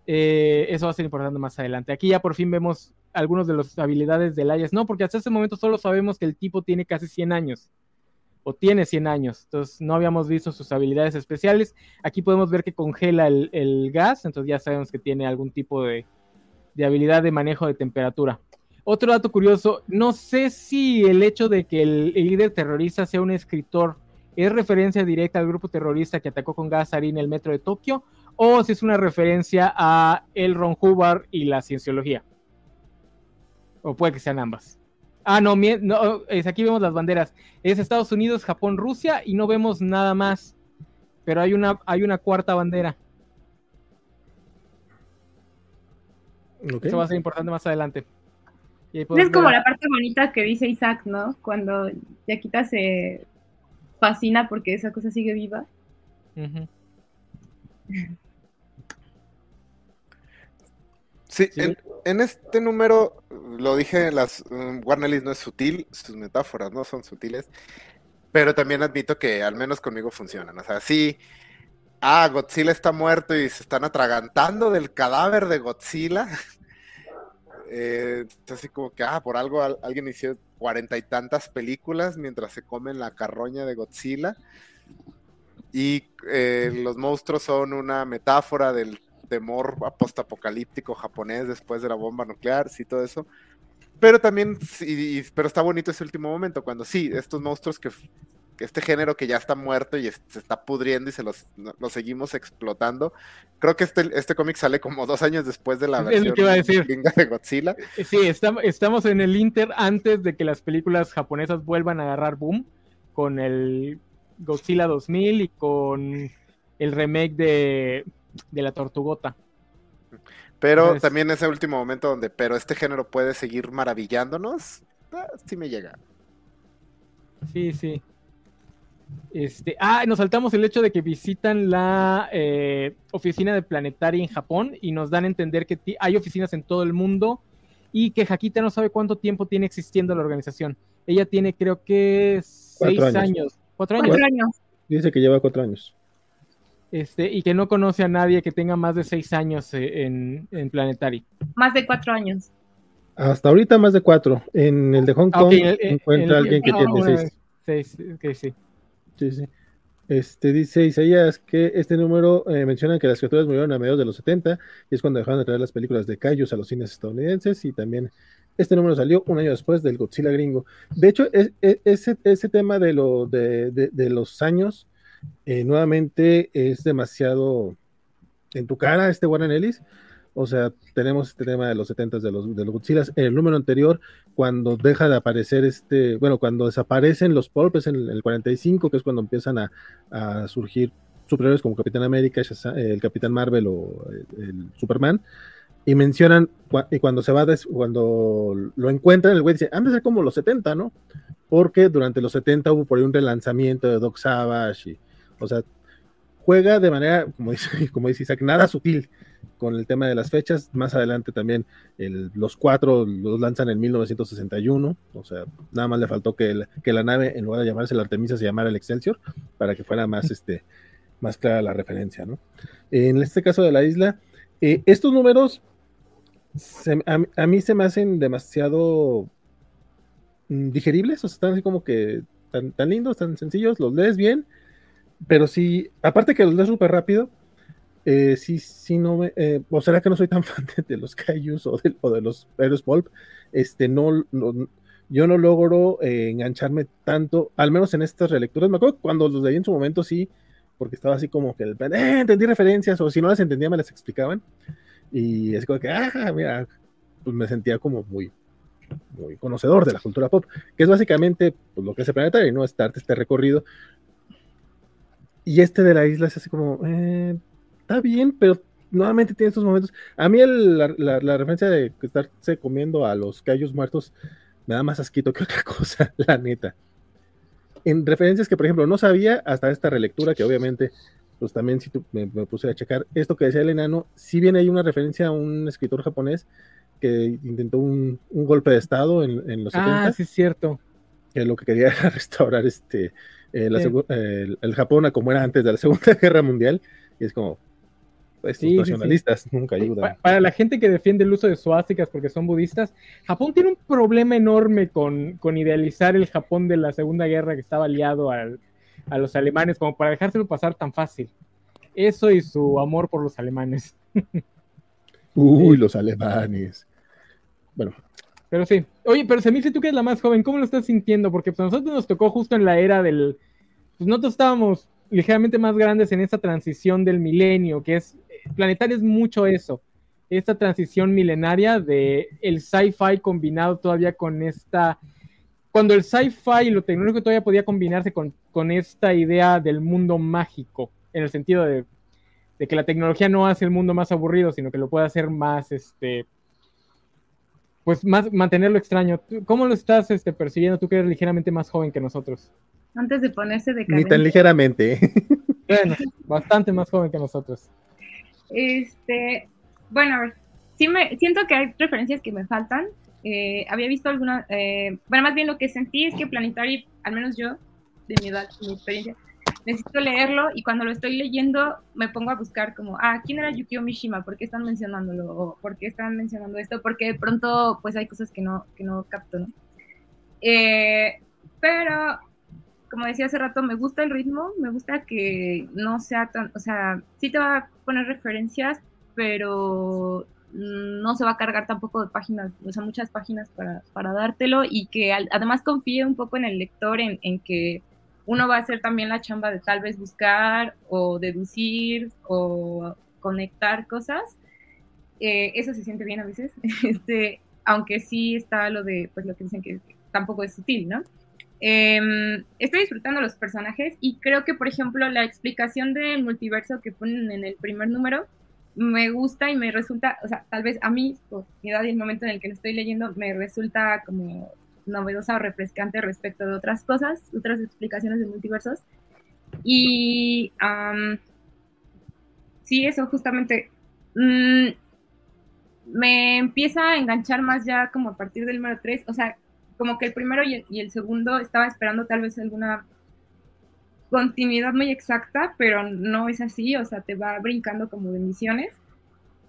Eh, eso va a ser importante más adelante. Aquí ya por fin vemos algunas de las habilidades del Ayas. No, porque hasta ese momento solo sabemos que el tipo tiene casi 100 años. O tiene 100 años. Entonces no habíamos visto sus habilidades especiales. Aquí podemos ver que congela el, gas. Entonces ya sabemos que tiene algún tipo de habilidad de manejo de temperatura. Otro dato curioso, no sé si el hecho de que el, líder terrorista sea un escritor es referencia directa al grupo terrorista que atacó con gas en el metro de Tokio o si es una referencia a el Ron Hubbard y la cienciología. O puede que sean ambas. Ah, no, no es, aquí vemos las banderas. Es Estados Unidos, Japón, Rusia y no vemos nada más. Pero hay una, hay una cuarta bandera. Eso va a ser importante más adelante.
Es como la parte bonita que dice Isaac, ¿no? Cuando Yaquita se fascina porque esa cosa sigue viva.
Sí, en, este número, lo dije, las um, Warner no es sutil, sus metáforas no son sutiles, pero también admito que al menos conmigo funcionan. O sea, sí, ah, Godzilla está muerto y se están atragantando del cadáver de Godzilla. eh, así como que, ah, por algo alguien hizo cuarenta y tantas películas mientras se comen la carroña de Godzilla. Y eh, los monstruos son una metáfora del temor postapocalíptico japonés después de la bomba nuclear, sí, todo eso. Pero también, pero está bonito ese último momento, cuando sí, estos monstruos que, este género que ya está muerto y se está pudriendo y se los, seguimos explotando. Creo que este, este cómic sale como dos años después de la versión de Godzilla.
Eh, sí, estamos en el Inter antes de que las películas japonesas vuelvan a agarrar boom con el Godzilla 2000 y con el remake de de la tortugota.
Pero también ese último momento donde, pero este género puede seguir maravillándonos, ah, sí me llega.
Sí, sí. Este, ah, nos saltamos el hecho de que visitan la eh, oficina de Planetaria en Japón y nos dan a entender que hay oficinas en todo el mundo y que Jaquita no sabe cuánto tiempo tiene existiendo la organización. Ella tiene creo que seis años.
¿Cuatro años? Cuatro años. Dice que lleva cuatro años.
Este, y que no conoce a nadie que tenga más de seis años eh, en, en Planetary.
Más de cuatro años.
Hasta ahorita más de cuatro. En el de Hong Kong encuentra alguien que tiene seis.
sí.
Sí, sí. Este, dice Isaías que este número eh, menciona que las criaturas murieron a mediados de los 70 y es cuando dejaron de traer las películas de Kaijus a los cines estadounidenses y también este número salió un año después del Godzilla gringo. De hecho, ese, ese tema de, lo, de, de los años eh, nuevamente es demasiado en tu cara este Warren Ellis. O sea, tenemos este tema de los 70 de los, de los Godzilla. En el número anterior, cuando deja de aparecer este, bueno, cuando desaparecen los Pulpes en el 45, que es cuando empiezan a, surgir superiores como Capitán América, el Capitán Marvel o el, Superman, y mencionan, y cuando se va, cuando lo encuentran, el güey dice, han de ser como los 70, ¿no? Porque durante los 70 hubo por ahí un relanzamiento de Doc Savage o sea, juega de manera, como dice, como dice Isaac, nada sutil con el tema de las fechas. Más adelante también los cuatro los lanzan en 1961. O sea, nada más le faltó que, la nave, en lugar de llamarse la Artemisa, se llamara el Excelsior, para que fuera más, este, más clara la referencia, ¿no? En este caso de la isla, eh, estos números a, mí se me hacen demasiado mm, digeribles, o sea, están así como que tan, tan lindos, tan sencillos, los lees bien pero sí, aparte que los lees súper rápido, eh, sí, sí no eh, o será que no soy tan fan de, los Kaijus o de, o de los Héroes Pulp, este, no, yo no logro eh, engancharme tanto, al menos en estas relecturas, me acuerdo cuando los leí en su momento sí, porque estaba así como que, eh, entendí referencias, o si no las entendía me las explicaban, y es como que, ah, mira, pues me sentía como muy, muy conocedor de la cultura pop, que es básicamente pues, lo que es el planetario, ¿no? Este este recorrido, y este de la isla es así como, eh, está bien, pero nuevamente tiene estos momentos. A mí la, referencia de estarse comiendo a los callos muertos me da más asquito que otra cosa, la neta. En referencias que, por ejemplo, no sabía hasta esta relectura, que obviamente, pues también si tú, me, puse a checar, esto que decía el enano, si bien hay una referencia a un escritor japonés que intentó un, golpe de estado en, en los
ah, sí, es cierto.
Que lo que quería era restaurar este eh, el, Japón a como era antes de la Segunda Guerra Mundial, y es como, pues, nacionalistas nunca ayudan.
Para, la gente que defiende el uso de suásticas porque son budistas, Japón tiene un problema enorme con, idealizar el Japón de la Segunda Guerra que estaba aliado a los alemanes, como para dejárselo pasar tan fácil. Eso y su amor por los alemanes.
Uy, los alemanes. Bueno,
Pero sí. Oye, pero se me dice tú que es la más joven, ¿cómo lo estás sintiendo? Porque pues, a nosotros nos tocó justo en la era del. Pues nosotros estábamos ligeramente más grandes en esta transición del milenio, que es. Planetario es mucho eso. Esta transición milenaria de el sci-fi combinado todavía con esta. Cuando el sci-fi y lo tecnológico todavía podía combinarse con, con esta idea del mundo mágico, en el sentido de, de que la tecnología no hace el mundo más aburrido, sino que lo puede hacer más este pues más mantenerlo extraño. ¿Cómo lo estás este, percibiendo tú que eres ligeramente más joven que nosotros?
Antes de ponerse de
Ni tan ligeramente.
Bueno, bastante más joven que nosotros.
Este, bueno, sí me siento que hay referencias que me faltan. Eh, había visto alguna, eh, bueno, más bien lo que sentí es que Planetary, al menos yo, de mi edad, de mi experiencia, necesito leerlo y cuando lo estoy leyendo me pongo a buscar como, ah, ¿quién era Yukio Mishima? ¿Por qué están mencionándolo? ¿O ¿Por qué están mencionando esto? Porque de pronto pues hay cosas que no, que no capto, ¿no? Eh, pero, como decía hace rato, me gusta el ritmo, me gusta que no sea tan, o sea, sí te va a poner referencias, pero no se va a cargar tampoco de páginas, o sea, muchas páginas para, para dártelo y que además confíe un poco en el lector en, en que uno va a hacer también la chamba de tal vez buscar o deducir o conectar cosas. Eh, eso se siente bien a veces, este, aunque sí está lo de, pues lo que dicen que tampoco es sutil, ¿no? Em, estoy disfrutando los personajes y creo que, por ejemplo, la explicación del multiverso que ponen en el primer número me gusta y me resulta, o sea, tal vez a mí, por mi edad y el momento en el que lo estoy leyendo, me resulta como novedosa o refrescante respecto de otras cosas, otras explicaciones de multiversos. Y sí, eso justamente mm, me empieza a enganchar más ya como a partir del número 3, o sea, como que el primero y el, segundo estaba esperando tal vez alguna continuidad muy exacta, pero no es así, o sea, te va brincando como de misiones.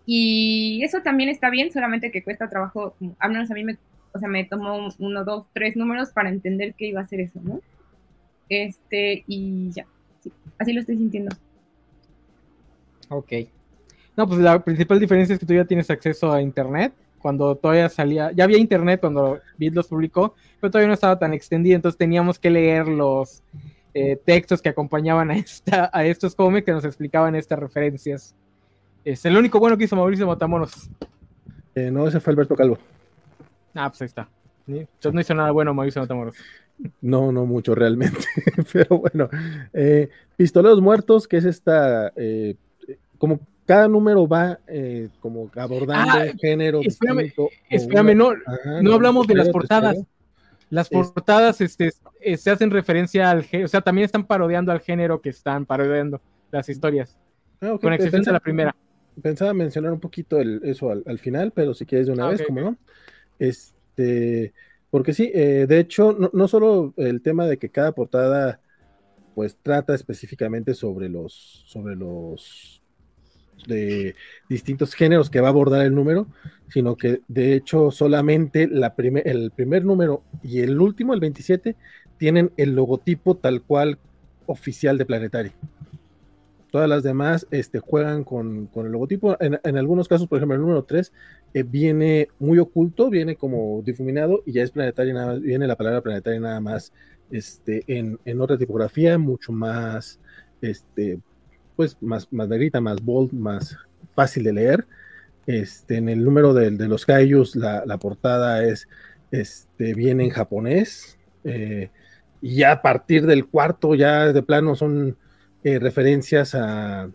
Y eso también está bien, solamente que cuesta trabajo, al menos a mí me o sea, me tomó uno, dos, tres números para entender qué iba a ser eso, ¿no? Este, y ya, sí, así lo estoy sintiendo.
Ok. No, pues la principal diferencia es que tú ya tienes acceso a internet. Cuando todavía salía, ya había internet cuando Bit los publicó, pero todavía no estaba tan extendido, entonces teníamos que leer los eh, textos que acompañaban a, esta, a estos cómics que nos explicaban estas referencias. Es el único bueno que hizo Mauricio Matamoros.
Eh, no, ese fue Alberto Calvo.
Ah, pues ahí está. Entonces no hizo nada bueno Mauricio Matamoros.
No, no mucho realmente. Pero bueno, eh, Pistoleros Muertos, que es esta, eh, como cada número va eh, como abordando ah, género.
Espérame, espérame no, no, hablamos de las portadas. Las portadas este, se hacen referencia al género, o sea, también están parodiando al género que están parodiando las historias. Ah, con excepción de la primera.
Pensaba mencionar un poquito eso al, final, pero si quieres de una ah, vez, como no. Este, porque sí, eh, de hecho, no, no, solo el tema de que cada portada pues trata específicamente sobre los, sobre los de distintos géneros que va a abordar el número, sino que de hecho solamente la el primer número y el último, el 27, tienen el logotipo tal cual oficial de Planetary. Todas las demás este, juegan con, el logotipo. En, algunos casos, por ejemplo, el número 3 eh, viene muy oculto, viene como difuminado y ya es planetario, nada viene la palabra planetaria nada más este, en, otra tipografía, mucho más, este, pues más, más negrita, más bold, más fácil de leer. Este, en el número de, los Kaijus, la, portada es, este, viene en japonés. Eh, y ya a partir del cuarto, ya de plano son eh, referencias a,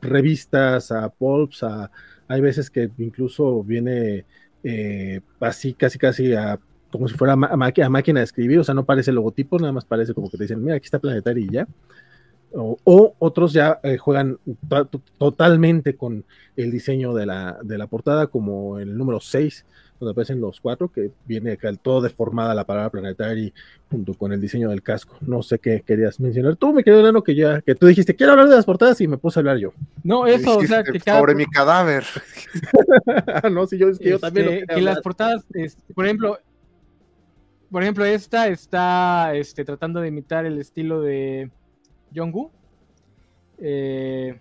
revistas, a pulps, a, hay veces que incluso viene eh, así, casi, casi a, como si fuera a, máquina de escribir, o sea, no parece logotipo, nada más parece como que te dicen, mira, aquí está Planetario y ya. O, otros ya eh, juegan totalmente con el diseño de la, de la portada, como el número 6, donde aparecen los cuatro, que viene acá todo deformada la palabra planetaria junto con el diseño del casco. No sé qué querías mencionar. Tú me quedó dando que ya, que tú dijiste, quiero hablar de las portadas y me puse a hablar yo.
No, eso, o sea, que
Sobre mi cadáver.
no, si yo, es que yo también.
Este, que las portadas, por ejemplo, por ejemplo, esta está este, tratando de imitar el estilo de Jong-Gu. Eh,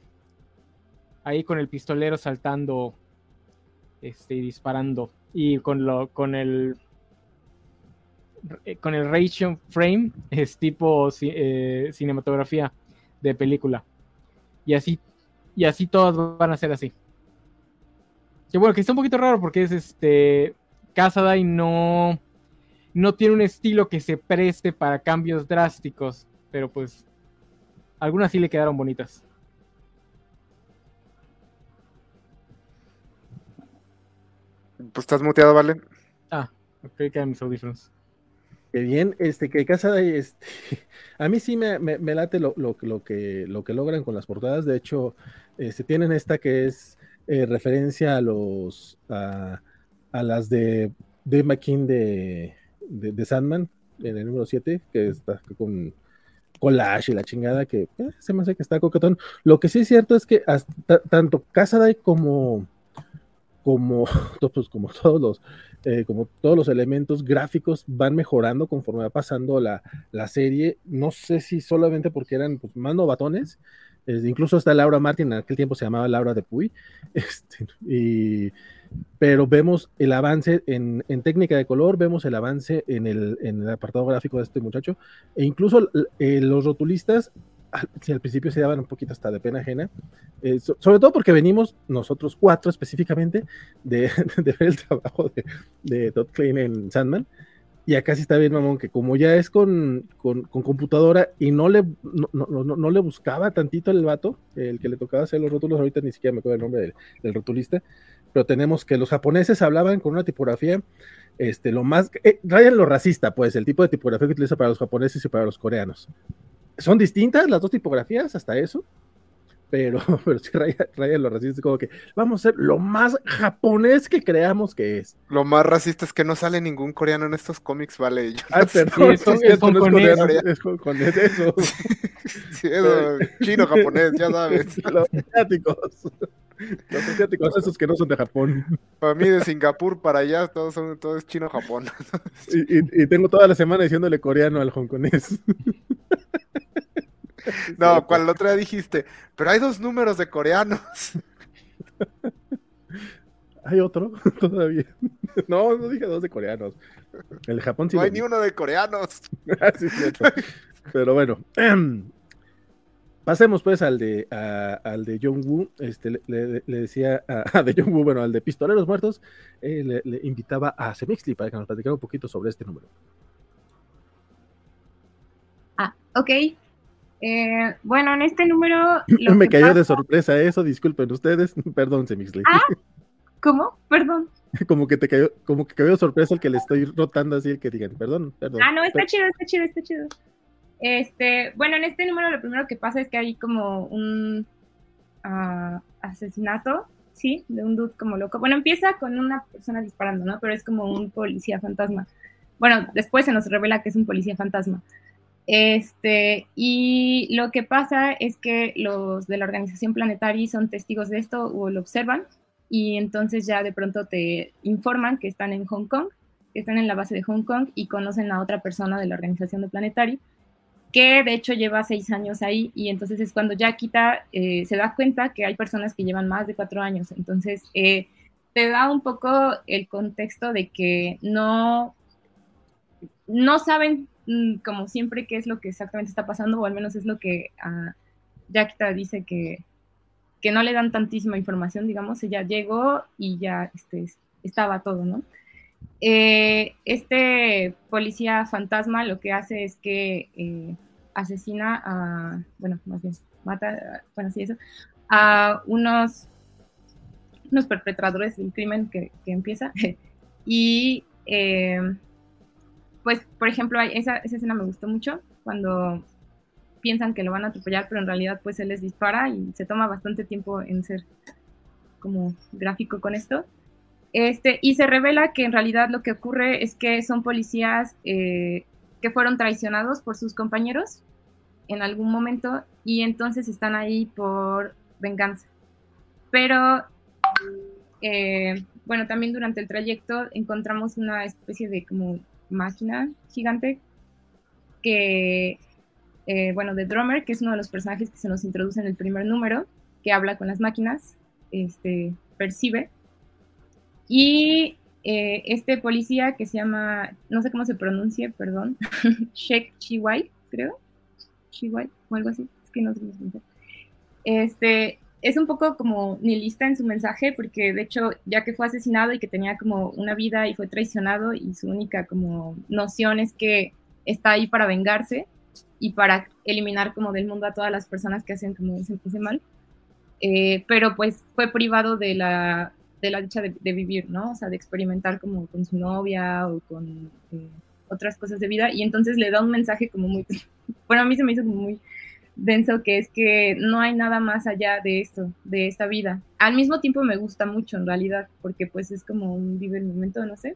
ahí con el pistolero saltando este, disparando. Y con, lo, con el con el ratio frame es tipo eh, cinematografía de película. Y así, y así todas van a ser así. Que bueno, que está un poquito raro porque es este. Casadai no. No tiene un estilo que se preste para cambios drásticos. Pero pues. Algunas sí le quedaron bonitas.
Pues estás muteado, ¿vale?
Ah, ok, quedan mis audífonos.
Qué bien, este, que casa este, a mí sí me, late lo, lo, que, lo que logran con las portadas. De hecho, este, tienen esta que es eh, referencia a los a, las de Dave McKean de, de, Sandman, en el número 7, que está con collage y la chingada, que eh, se me hace que está coquetón. Lo que sí es cierto es que hasta, tanto Casaday como como, pues, como todos los eh, como todos los elementos gráficos van mejorando conforme va pasando la, serie. No sé si solamente porque eran pues, más novatones. incluso hasta Laura Martin, en aquel tiempo se llamaba Laura de Puy. Este, y, pero vemos el avance en, técnica de color, vemos el avance en el, en el apartado gráfico de este muchacho. E incluso eh, los rotulistas si al principio se daban un poquito hasta de pena ajena, eh, sobre todo porque venimos nosotros cuatro específicamente de, ver el trabajo de, de, Todd Klein en Sandman, y acá sí está bien, mamón, que como ya es con, con, computadora y no le, no, no, no, le buscaba tantito el vato, el que le tocaba hacer los rótulos, ahorita ni siquiera me acuerdo el nombre del, rotulista, pero tenemos que los japoneses hablaban con una tipografía este, lo más, eh, rayan lo racista, pues, el tipo de tipografía que utiliza para los japoneses y para los coreanos. Son distintas las dos tipografías, hasta eso, pero, pero sí raya, lo racista, como que vamos a ser lo más japonés que creamos que es.
Lo más racista es que no sale ningún coreano en estos cómics, vale.
Ay, perdón, es, es, es, con es, con eso.
Sí, chino, japonés, ya sabes.
Los asiáticos. Los asiáticos, esos que no son de Japón.
Para mí, de Singapur para allá, todos son, todo es chino-japón.
Y, y, tengo toda la semana diciéndole coreano al hongkonés.
No, cual la otra dijiste, pero hay dos números de coreanos.
¿Hay otro? Todavía. No, no dije dos de coreanos. El de Japón sí.
No hay ni uno de coreanos.
Ah, pero bueno. Pasemos pues al de al de John Woo. Este le, decía a, de John Woo, bueno, al de Pistoleros Muertos, eh, le, invitaba a Semixli para que nos platicara un poquito sobre este número.
Ah, ok. Eh, bueno, en este número.
Me cayó de sorpresa eso, disculpen ustedes. Perdón, Semixley.
Ah, ¿cómo? Perdón.
como que te cayó, como que cayó de sorpresa el que le estoy rotando así, el que digan, perdón, perdón.
Ah, no, está chido, está chido, está chido. Este, bueno, en este número lo primero que pasa es que hay como un ah, asesinato, ¿sí? De un dude como loco. Bueno, empieza con una persona disparando, ¿no? Pero es como un policía fantasma. Bueno, después se nos revela que es un policía fantasma. Este, y lo que pasa es que los de la organización Planetary son testigos de esto o lo observan y entonces ya de pronto te informan que están en Hong Kong, que están en la base de Hong Kong y conocen a otra persona de la organización de Planetary que de hecho lleva seis años ahí y entonces es cuando ya quita, eh, se da cuenta que hay personas que llevan más de cuatro años. Entonces eh, te da un poco el contexto de que no, no saben como siempre qué es lo que exactamente está pasando, o al menos es lo que uh, dice que, que no le dan tantísima información, digamos, ella llegó y ya este, estaba todo, ¿no? Eh, este policía fantasma lo que hace es que eh, asesina a, bueno, más bien, mata, bueno, sí, eso, a unos, unos perpetradores del crimen que, que empieza y eh, pues, por ejemplo, esa, esa escena me gustó mucho cuando piensan que lo van a atropellar, pero en realidad pues él les dispara y se toma bastante tiempo en ser como gráfico con esto. Este, y se revela que en realidad lo que ocurre es que son policías eh, que fueron traicionados por sus compañeros en algún momento y entonces están ahí por venganza. Pero, eh, bueno, también durante el trayecto encontramos una especie de como máquina gigante que, eh, bueno, de Drummer, que es uno de los personajes que se nos introduce en el primer número, que habla con las máquinas, este, percibe. Y eh, este policía que se llama, no sé cómo se pronuncia, perdón, Sheikh Chiwai, creo, Chiwai o algo así, es que no sé cómo Este, es un poco como nihilista en su mensaje, porque de hecho, ya que fue asesinado y que tenía como una vida y fue traicionado, y su única como noción es que está ahí para vengarse y para eliminar como del mundo a todas las personas que hacen como ese mal, eh, pero pues fue privado de la, de la dicha de, vivir, ¿no? O sea, de experimentar como con su novia o con eh, otras cosas de vida, y entonces le da un mensaje como muy, bueno, a mí se me hizo como muy denso, que es que no hay nada más allá de esto, de esta vida. Al mismo tiempo me gusta mucho en realidad, porque pues es como un vive el momento, no sé.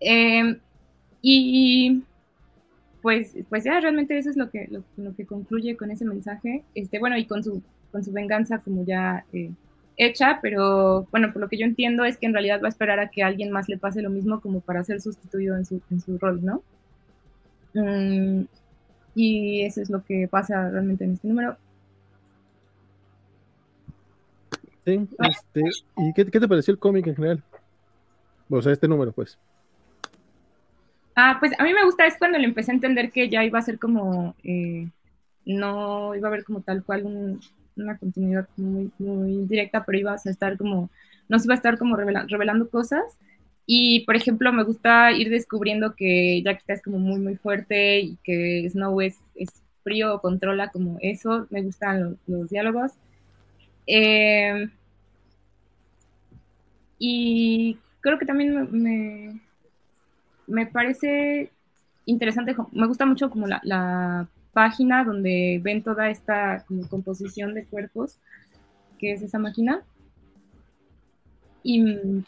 Em, y pues, pues ya realmente eso es lo que, lo, que concluye con ese mensaje, este, bueno, y con su, con su venganza como ya eh, hecha, pero bueno, por lo que yo entiendo es que en realidad va a esperar a que alguien más le pase lo mismo como para ser sustituido en su, en su rol, ¿no? Mm, y eso es lo que pasa realmente en este número.
Sí, este, ¿y qué, te pareció el cómic en general? O sea, este número, pues.
Ah, pues a mí me gusta, es cuando le empecé a entender que ya iba a ser como, eh, no iba a haber como tal cual una continuidad muy, muy directa, pero iba a estar como, no se iba a estar como revelando cosas. Y, por ejemplo, me gusta ir descubriendo que Jackita es como muy, muy fuerte y que Snow es, es frío, controla como eso. Me gustan los, diálogos. Eh, y creo que también me, me, parece interesante, me gusta mucho como la, la, página donde ven toda esta como composición de cuerpos, que es esa máquina. Y mm,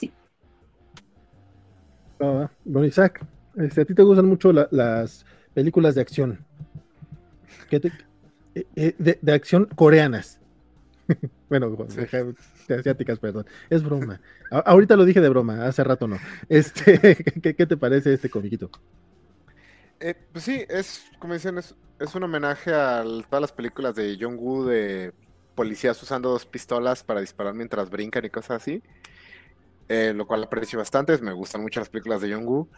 bueno, Isaac, este, a ti te gustan mucho las películas de acción. Eh, eh, de, acción coreanas. bueno, de asiáticas, perdón. Es broma. ahorita lo dije de broma, hace rato no. Este, ¿qué, te parece este comiquito?
Eh, pues sí, es, como dicen, es, un homenaje a todas las películas de Jong-woo de policías usando dos pistolas para disparar mientras brincan y cosas así. Eh, lo cual aprecio bastante, me gustan mucho las películas de Jung-Woo.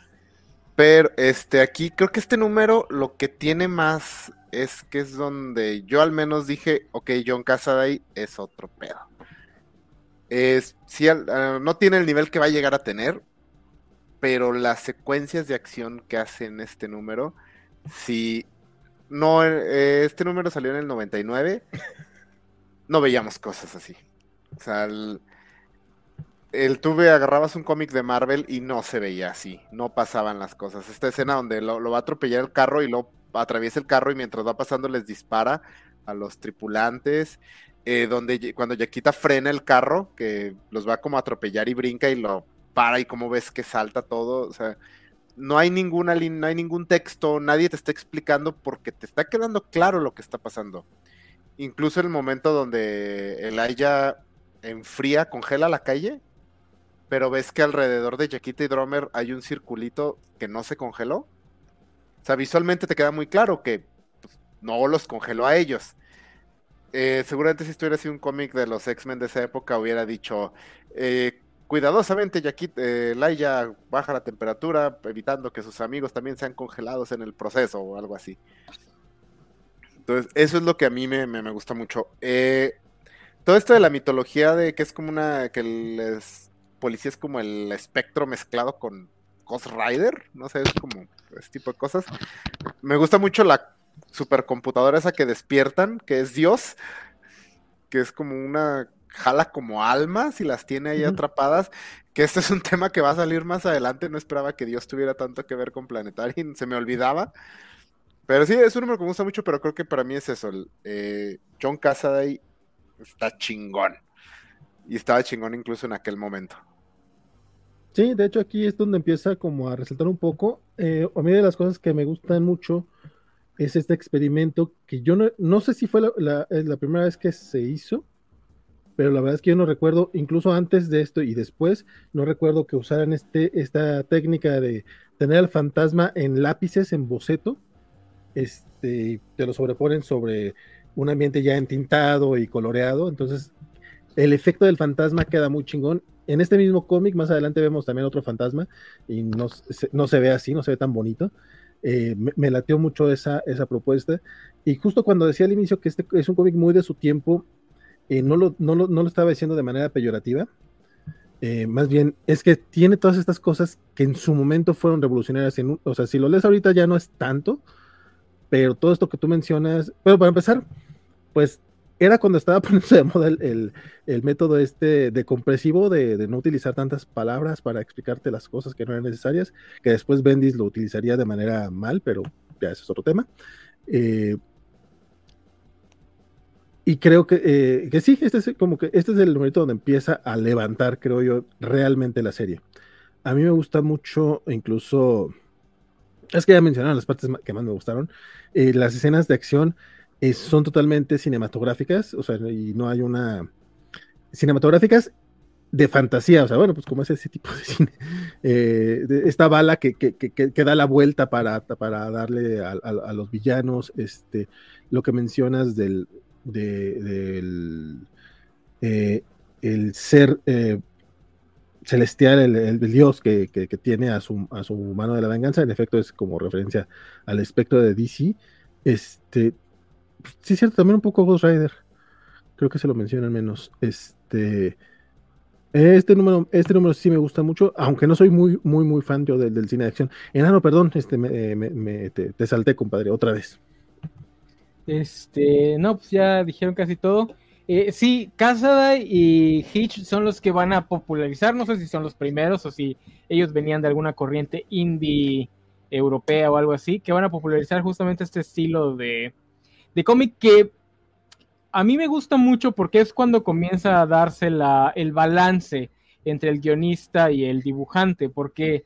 Pero este, aquí creo que este número lo que tiene más es que es donde yo al menos dije, ok, John Casaday es otro pedo. Es, sí, ah, no tiene el nivel que va a llegar a tener, pero las secuencias de acción que hace en este número, si no, eh, este número salió en el 99, no veíamos cosas así. O sea, el, el tuve agarrabas un cómic de Marvel y no se veía así, no pasaban las cosas. Esta escena donde lo, va a atropellar el carro y lo atraviesa el carro y mientras va pasando les dispara a los tripulantes, eh, donde cuando Yaquita frena el carro, que los va como a atropellar y brinca y lo para y como ves que salta todo, o sea, no hay ninguna no hay ningún texto, nadie te está explicando porque te está quedando claro lo que está pasando. Incluso el momento donde el Aya enfría, congela la calle, pero ves que alrededor de Jaquita y Dromer hay un circulito que no se congeló. O sea, visualmente te queda muy claro que pues, no los congeló a ellos. Eh, seguramente si esto hubiera sido un cómic de los X-Men de esa época, hubiera dicho, eh, cuidadosamente, Jaquita, eh, Laia baja la temperatura, evitando que sus amigos también sean congelados en el proceso o algo así. Entonces, eso es lo que a mí me, me gusta mucho. todo esto de la mitología de que es como una, que les policía es como el espectro mezclado con Ghost Rider, no sé, es como ese tipo de cosas. Me gusta mucho la supercomputadora esa que despiertan, que es Dios, que es como una jala como almas y las tiene ahí atrapadas, que este es un tema que va a salir más adelante, no esperaba que Dios tuviera tanto que ver con Planetary, se me olvidaba. Pero sí, es un número que me gusta mucho, pero creo que para mí es eso. Eh, John Casaday está chingón. Y estaba chingón incluso en aquel momento.
Sí, de hecho aquí es donde empieza como a resaltar un poco. Eh, a mí de las cosas que me gustan mucho es este experimento que yo no, no sé si fue la, la, primera vez que se hizo, pero la verdad es que yo no recuerdo, incluso antes de esto y después, no recuerdo que usaran este, esta técnica de tener al fantasma en lápices, en boceto, este, te lo sobreponen sobre un ambiente ya entintado y coloreado, entonces el efecto del fantasma queda muy chingón. En este mismo cómic, más adelante vemos también otro fantasma y no, no se ve así, no se ve tan bonito. Eh, me, lateó mucho esa, esa propuesta. Y justo cuando decía al inicio que este es un cómic muy de su tiempo, eh, no, lo, no, lo, no, lo, estaba diciendo de manera peyorativa. Eh, más bien es que tiene todas estas cosas que en su momento fueron revolucionarias. En o sea, si lo lees ahorita ya no es tanto, pero todo esto que tú mencionas, pero para empezar, pues era cuando estaba poniéndose de moda el, método este de compresivo de, no utilizar tantas palabras para explicarte las cosas que no eran necesarias, que después Bendis lo utilizaría de manera mal, pero ya ese es otro tema. Eh, y creo que, eh, que sí, este es como que este es el momento donde empieza a levantar, creo yo, realmente la serie. A mí me gusta mucho, incluso, es que ya mencionaron las partes que más me gustaron, eh, las escenas de acción son totalmente cinematográficas, o sea, y no hay una... cinematográficas de fantasía, o sea, bueno, pues como es ese tipo de cine, eh, esta bala que, que, que, da la vuelta para, para darle a, los villanos, este, lo que mencionas del, del eh, el ser eh, celestial, el, dios que, tiene a su, a su mano de la venganza, en efecto es como referencia al espectro de DC, este, sí es cierto, también un poco Ghost Rider. Creo que se lo mencionan menos. Este. Este número, este número sí me gusta mucho, aunque no soy muy, muy, muy fan del, cine de acción. Enano, perdón, este me, te, salté, compadre, otra vez.
Este, no, pues ya dijeron casi todo. Eh, sí, Casada y Hitch son los que van a popularizar, no sé si son los primeros o si ellos venían de alguna corriente indie europea o algo así, que van a popularizar justamente este estilo de, de cómic que a mí me gusta mucho porque es cuando comienza a darse la, el balance entre el guionista y el dibujante, porque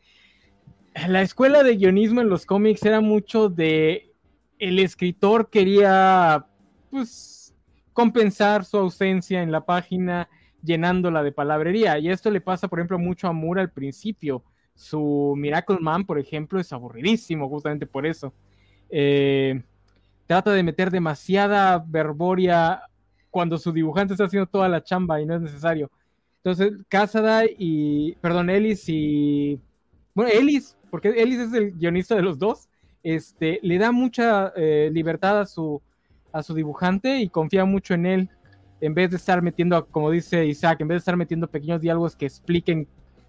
la escuela de guionismo en los cómics era mucho de el escritor quería pues compensar su ausencia en la página llenándola de palabrería. Y esto le pasa por ejemplo mucho a Moore al principio. Su Miracle Man por ejemplo es aburridísimo justamente por eso. Eh, trata de meter demasiada verboria cuando su dibujante está haciendo toda la chamba y no es necesario. Entonces, Casada y, perdón, Ellis y, bueno, Ellis, porque Ellis es el guionista de los dos, este, le da mucha eh, libertad a su, a su dibujante y confía mucho en él, en vez de estar metiendo, como dice Isaac, en vez de estar metiendo pequeños diálogos que expliquen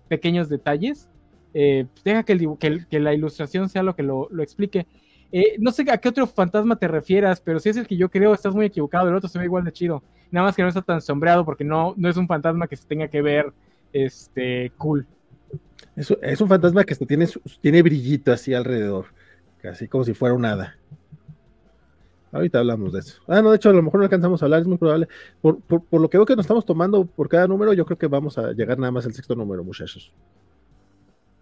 pequeños detalles, eh, pues deja que, la ilustración sea lo que lo explique. Eh, no sé a qué otro fantasma te refieras, pero si es el que yo creo, estás muy equivocado. El otro se ve igual de chido. Nada más que no está tan sombreado porque no, no es un fantasma que se tenga que ver este, cool.
Es, es un fantasma que tiene, tiene brillito así alrededor, casi como si fuera un hada. Ahorita hablamos de eso. Ah, no, de hecho, a lo mejor no alcanzamos a hablar, es muy probable. Por, lo que veo que nos estamos tomando por cada número, yo creo que vamos a llegar nada más al sexto número, muchachos.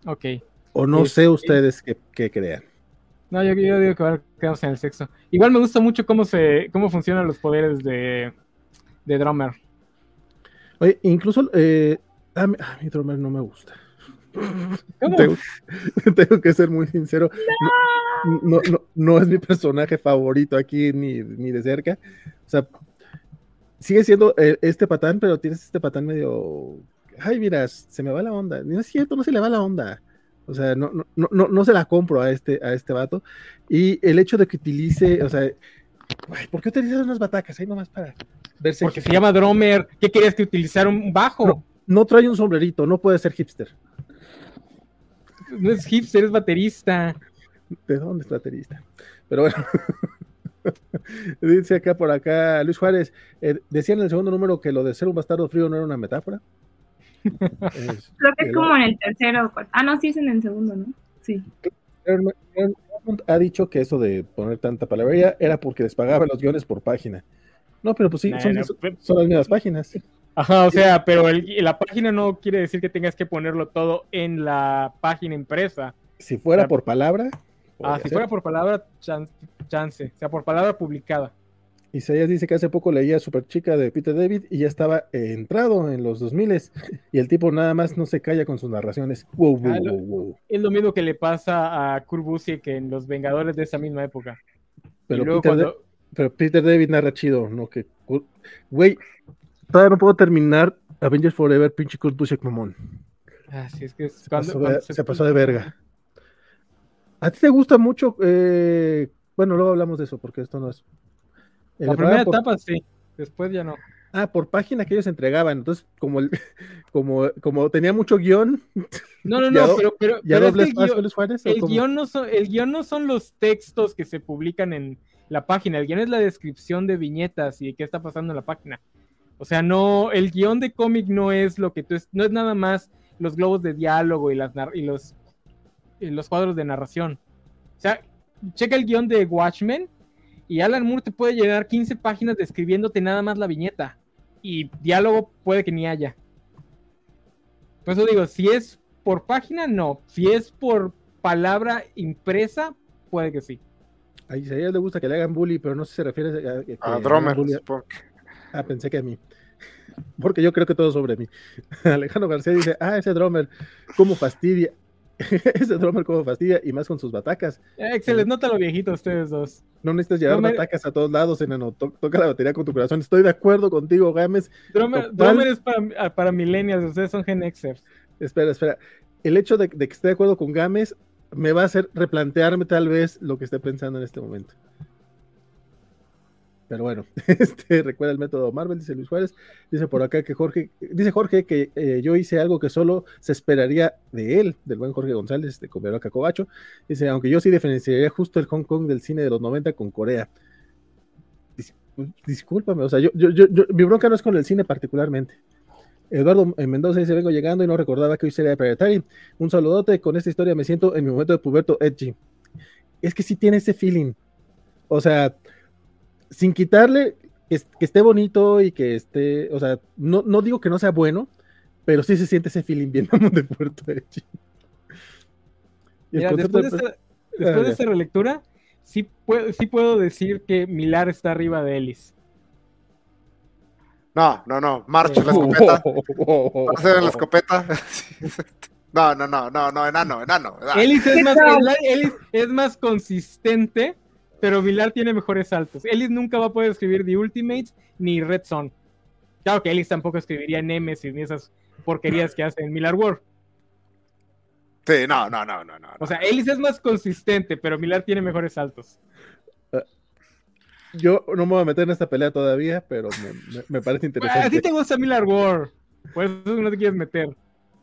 Ok.
O no sé ustedes qué, qué crean.
No, yo, digo que quedamos en el sexo. Igual me gusta mucho cómo se cómo funcionan los poderes de, de Drummer.
Oye, incluso eh, a, mí, Drummer no me gusta. Tengo, que ser muy sincero. No. No, es mi personaje favorito aquí ni, ni de cerca. O sea, sigue siendo eh, este patán, pero tienes este patán medio. Ay, mira, se me va la onda. No es cierto, no se le va la onda. O sea, no, no, no, no se la compro a este, a este vato. Y el hecho de que utilice, o sea, ¿por qué utilizas unas batacas ahí nomás para
verse? Porque se llama drummer. ¿Qué querías que utilizara un bajo?
No, trae un sombrerito, no puede ser hipster.
No es hipster, es baterista.
¿De dónde es baterista? Pero bueno. Dice acá por acá Luis Juárez, eh, decía en el segundo número que lo de ser un bastardo frío no era una metáfora.
Creo que es como en el tercero. Ah, no, sí es en el segundo, ¿no? Sí.
Ha dicho que eso de poner tanta palabrería era porque les pagaba los guiones por página. No, pero pues sí, son, las mismas páginas.
Ajá, o sea, pero la página no quiere decir que tengas que ponerlo todo en la página impresa.
Si fuera por palabra.
Ah, si fuera por palabra, chance, chance. O sea, por palabra publicada.
Isaías dice que hace poco leía Super Chica de Peter David y ya estaba entrado en los 2000 y el tipo nada más no se calla con sus narraciones. Ah,
es lo mismo que le pasa a Kurt que en Los Vengadores de esa misma época.
Pero, Peter, David narra chido, ¿no? Que, güey, todavía no puedo terminar Avengers Forever, pinche Kurt Busiek mamón.
Así es que
se, pasó, de, verga. ¿A ti te gusta mucho? Eh, bueno, luego hablamos de eso porque esto no es.
La primera etapa sí, después ya no.
Ah, por página que ellos entregaban. Entonces, como el, como, como tenía mucho guion.
No, no, no, pero, pero, ¿ya el, guion, no son, el guion no son los textos que se publican en la página. El guion es la descripción de viñetas y qué está pasando en la página. O sea, no, el guion de cómic no es lo que tú es, no es nada más los globos de diálogo y las y los y los cuadros de narración. O sea, checa el guion de Watchmen y Alan Moore te puede llenar 15 páginas describiéndote nada más la viñeta. Y diálogo puede que ni haya. Por eso digo, si es por página, no. Si es por palabra impresa, puede que sí.
A Isaías le gusta que le hagan bully, pero no sé si se refiere a, que
a Dromer.
Ah, pensé que a mí. Porque yo creo que todo sobre mí. Alejandro García dice, ah, ese Dromer, cómo fastidia. ese drummer como fastidia y más con sus batacas.
Excelente, nota lo viejito ustedes dos.
No necesitas llevar batacas a todos lados, enano. toca la batería con tu corazón. Estoy de acuerdo contigo, Gámez.
Drummer, es para, para millennials, ustedes son Gen Xers.
Espera, espera. El hecho de, de que esté de acuerdo con Gámez me va a hacer replantearme tal vez lo que esté pensando en este momento. Pero bueno, este, recuerda el método Marvel, dice Luis Juárez. Dice por acá que Jorge, dice Jorge que eh, yo hice algo que solo se esperaría de él, del buen Jorge González, de Comeró Cacobacho. Dice, aunque yo sí diferenciaría justo el Hong Kong del cine de los 90 con Corea. discúlpame, o sea, yo, yo, yo, mi bronca no es con el cine particularmente. Eduardo Mendoza dice, vengo llegando y no recordaba que hoy sería Predatory. Un saludote, con esta historia me siento en mi momento de puberto edgy. Es que sí tiene ese feeling. O sea, sin quitarle que, esté bonito y que esté, o sea, no, no, digo que no sea bueno, pero sí se siente ese feeling bien de Puerto de
después, de, esta, relectura, sí puedo, sí puedo decir que Milar está arriba de Ellis.
No, no, no, marcha la escopeta. Marcha la escopeta. No, no, no, no, no, enano, enano.
Ellis es más, Ellis es más consistente pero Vilar tiene mejores saltos. Ellis nunca va a poder escribir The Ultimates ni Red Son. Claro que Ellis tampoco escribiría Nemesis ni esas porquerías que hace en Millar War.
Sí, no, no, no, no, no.
O sea, Ellis es más consistente, pero Milar tiene mejores saltos.
Eh, yo no me voy a meter en esta pelea todavía, pero me, parece interesante.
a ti te gusta Millar War, por eso no te quieres meter.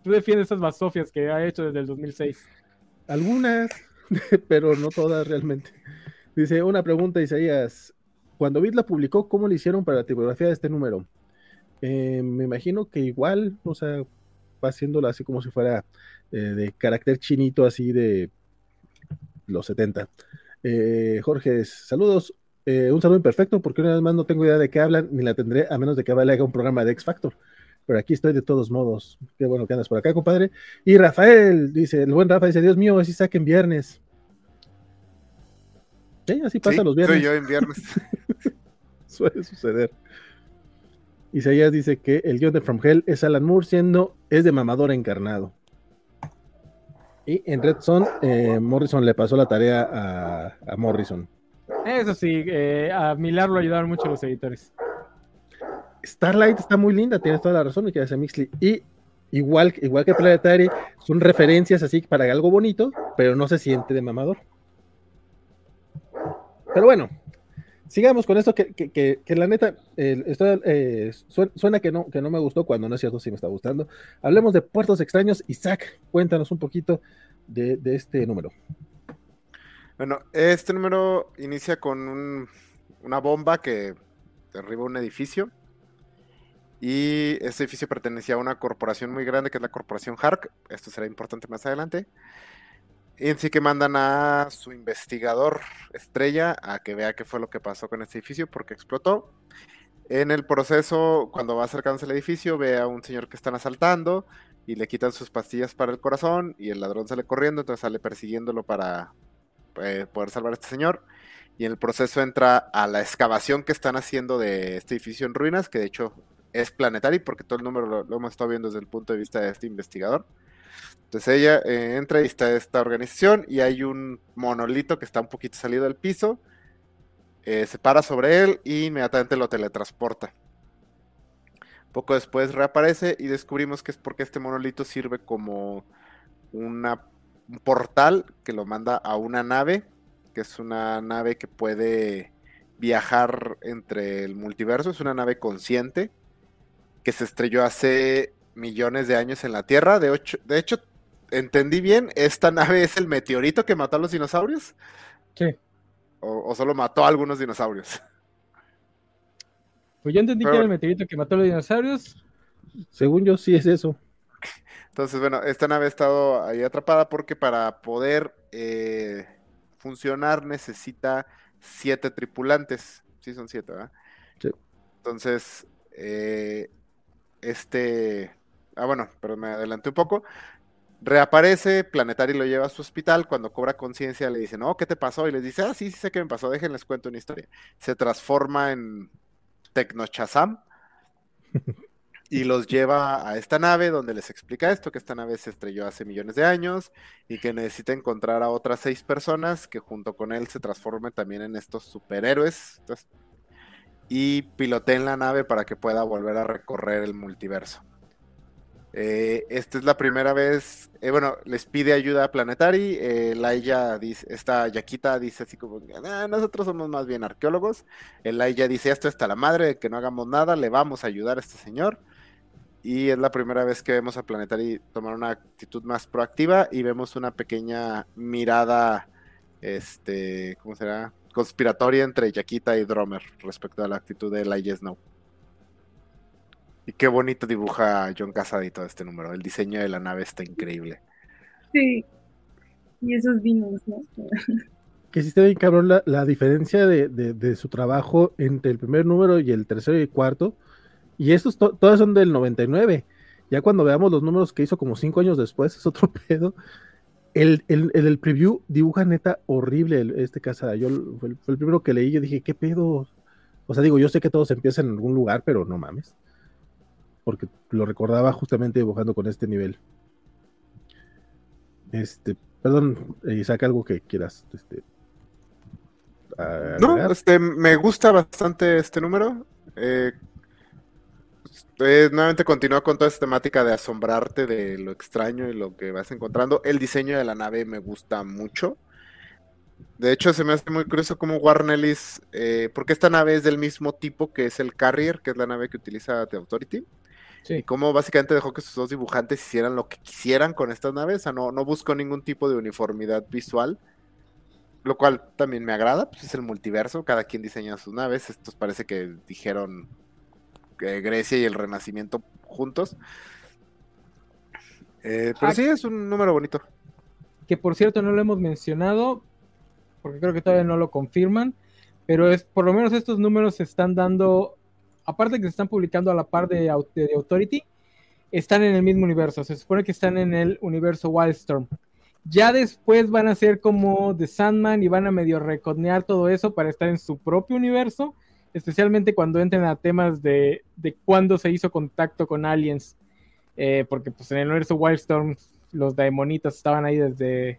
Tú defiendes esas basofias que ha hecho desde el 2006.
Algunas, pero no todas realmente. Dice, una pregunta, Isaías. Cuando Bit la publicó, ¿cómo le hicieron para la tipografía de este número? Eh, me imagino que igual, o sea, va haciéndola así como si fuera eh, de carácter chinito, así de los 70. Eh, Jorge, saludos. un saludo imperfecto, porque una vez más no tengo idea de qué hablan, ni la tendré, a menos de que haga un programa de X Factor. Pero aquí estoy de todos modos. Qué bueno que andas por acá, compadre. Y Rafael, dice, el buen Rafa dice, Dios mío, así saquen viernes. Sí, así pasa los viernes.
Soy yo en viernes.
Suele suceder. Isaías dice que el guion de From Hell es Alan Moore siendo, es de mamador encarnado. Y en Red Son, eh, Morrison le pasó la tarea a, Morrison.
Eso sí, eh, a Milar lo ayudaron mucho los editores.
Starlight está muy linda, tienes toda la razón, mi querida Mixley. Y igual, igual que Planetary, son referencias así para algo bonito, pero no se siente de mamador. Pero bueno, sigamos con esto que, que, la neta eh, suena, que no, que no me gustó cuando no es cierto, sí me está gustando. Hablemos de puertos extraños. Isaac, cuéntanos un poquito de, este número.
Bueno, este número inicia con una bomba que derriba un edificio. Y este edificio pertenecía a una corporación muy grande que es la corporación Hark. Esto será importante más adelante. Y sí que mandan a su investigador estrella a que vea qué fue lo que pasó con este edificio, porque explotó. En el proceso, cuando va acercándose al edificio, ve a un señor que están asaltando y le quitan sus pastillas para el corazón y el ladrón sale corriendo, entonces sale persiguiéndolo para eh, poder salvar a este señor. Y en el proceso entra a la excavación que están haciendo de este edificio en ruinas, que de hecho es planetario porque todo el número lo hemos estado viendo desde el punto de vista de este investigador. Entonces ella eh, entra y está esta organización y hay un monolito que está un poquito salido del piso. Eh, se para sobre él y inmediatamente lo teletransporta. Poco después reaparece y descubrimos que es porque este monolito sirve como una, un portal que lo manda a una nave, que es una nave que puede viajar entre el multiverso, es una nave consciente que se estrelló hace millones de años en la Tierra. De, de hecho, entendí bien, esta nave es el meteorito que mató a los dinosaurios.
Sí.
O, solo mató a algunos dinosaurios.
Pues yo entendí que era el meteorito que mató a los dinosaurios.
Según yo, sí es eso.
Entonces, bueno, esta nave ha estado ahí atrapada porque para poder eh, funcionar necesita siete tripulantes. Sí, son siete, ¿verdad? Sí. Entonces, eh, este. Ah, bueno, pero me adelanté un poco. Reaparece, Planetary lo lleva a su hospital, cuando cobra conciencia le dice, no, ¿qué te pasó? Y les dice, ah, sí, sí sé qué me pasó, déjenles cuento una historia. Se transforma en Tecnochazam y los lleva a esta nave donde les explica esto, que esta nave se estrelló hace millones de años y que necesita encontrar a otras seis personas que junto con él se transformen también en estos superhéroes y piloteen la nave para que pueda volver a recorrer el multiverso. Eh, esta es la primera vez, eh, bueno, les pide ayuda a Planetary, eh, Laia dice, Yaquita dice así como, ah, nosotros somos más bien arqueólogos, Laia dice, esto está la madre, que no hagamos nada, le vamos a ayudar a este señor, y es la primera vez que vemos a Planetary tomar una actitud más proactiva y vemos una pequeña mirada, este, ¿cómo será? Conspiratoria entre Yaquita y Dromer respecto a la actitud de Laia Snow. Y qué bonito dibuja John Casady todo este número. El diseño de la nave está increíble.
Sí. Y esos vinos, ¿no?
que sí está bien cabrón la, diferencia de, su trabajo entre el primer número y el tercero y el cuarto. Y estos todos son del 99. Ya cuando veamos los números que hizo como cinco años después, es otro pedo. El, el, preview dibuja neta horrible este Casada. Yo fue el, fue el primero que leí, yo dije, ¿qué pedo? O sea, digo, yo sé que todos empiezan en algún lugar, pero no mames porque lo recordaba justamente dibujando con este nivel. Este, perdón, Isaac, algo que quieras. Este,
no, este, me gusta bastante este número. Eh, nuevamente continúa con toda esta temática de asombrarte de lo extraño y lo que vas encontrando. El diseño de la nave me gusta mucho. De hecho, se me hace muy curioso cómo Warren Ellis, eh, porque esta nave es del mismo tipo que es el Carrier, que es la nave que utiliza The Authority. Y cómo básicamente dejó que sus dos dibujantes hicieran lo que quisieran con estas naves. O sea, no, no buscó ningún tipo de uniformidad visual. Lo cual también me agrada, pues es el multiverso, cada quien diseña sus naves. Estos parece que dijeron que Grecia y el Renacimiento juntos. Eh, pero ah, sí, es un número bonito.
Que por cierto no lo hemos mencionado, porque creo que todavía no lo confirman, pero es por lo menos estos números se están dando aparte que se están publicando a la par de, Authority, están en el mismo universo. Se supone que están en el universo Wildstorm. Ya después van a ser como The Sandman y van a medio reconear todo eso para estar en su propio universo, especialmente cuando entren a temas de, de cuándo se hizo contacto con aliens. Eh, porque pues en el universo Wildstorm los daemonitas estaban ahí desde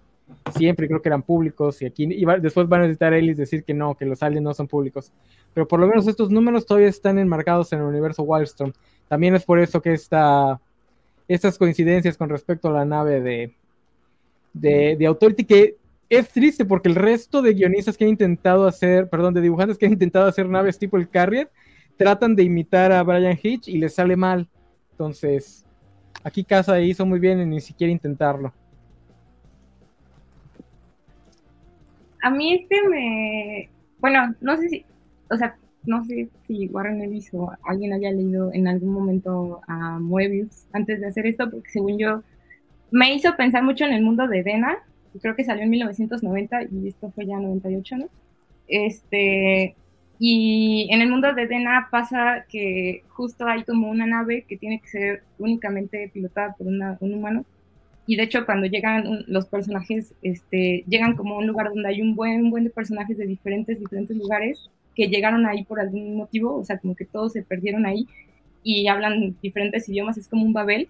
siempre, creo que eran públicos, y aquí y después van a necesitar Ellis decir que no, que los aliens no son públicos. Pero por lo menos estos números todavía están enmarcados en el universo Wildstorm. También es por eso que esta, estas coincidencias con respecto a la nave de, de, de Authority, que es triste porque el resto de guionistas que han intentado hacer, perdón, de dibujantes que han intentado hacer naves tipo el Carrier, tratan de imitar a Brian Hitch y les sale mal. Entonces, aquí Casa hizo muy bien en ni siquiera intentarlo.
A mí este me, bueno, no sé si, o sea, no sé si Warren Ellis o alguien haya leído en algún momento a Moebius antes de hacer esto, porque según yo me hizo pensar mucho en el mundo de Dena, creo que salió en 1990 y esto fue ya 98, ¿no? Este, y en el mundo de Dena pasa que justo hay como una nave que tiene que ser únicamente pilotada por un humano y de hecho cuando llegan los personajes, este, llegan como a un lugar donde hay un buen, buen de personajes de diferentes, diferentes lugares que llegaron ahí por algún motivo, o sea, como que todos se perdieron ahí y hablan diferentes idiomas, es como un Babel.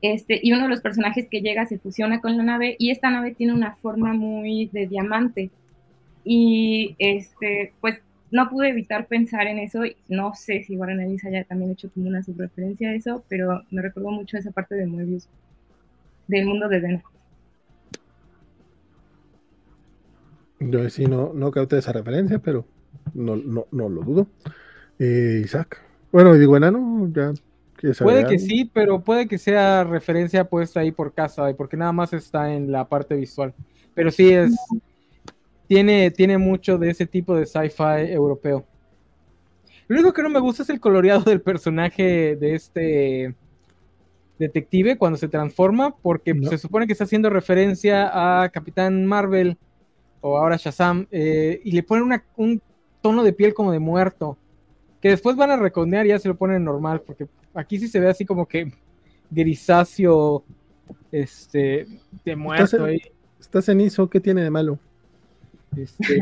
Este, y uno de los personajes que llega se fusiona con la nave y esta nave tiene una forma muy de diamante. Y este, pues no pude evitar pensar en eso. No sé si Warren Ellis haya también hecho como una subreferencia a eso, pero me recordó mucho esa parte de Moebius, del mundo de Dena.
Yo sí no, no capté esa referencia, pero no, no, no lo dudo. Eh, Isaac. Bueno, digo, enano, ya.
Puede que sí, pero puede que sea referencia puesta ahí por casa, porque nada más está en la parte visual. Pero sí es. Tiene, tiene mucho de ese tipo de sci-fi europeo. Lo único que no me gusta es el coloreado del personaje de este detective cuando se transforma, porque se supone que está haciendo referencia a Capitán Marvel o ahora Shazam, eh, y le ponen un tono de piel como de muerto, que después van a recondear y ya se lo ponen normal, porque aquí sí se ve así como que grisáceo, este, de muerto.
Está, cenizo, ¿qué tiene de malo?
Este,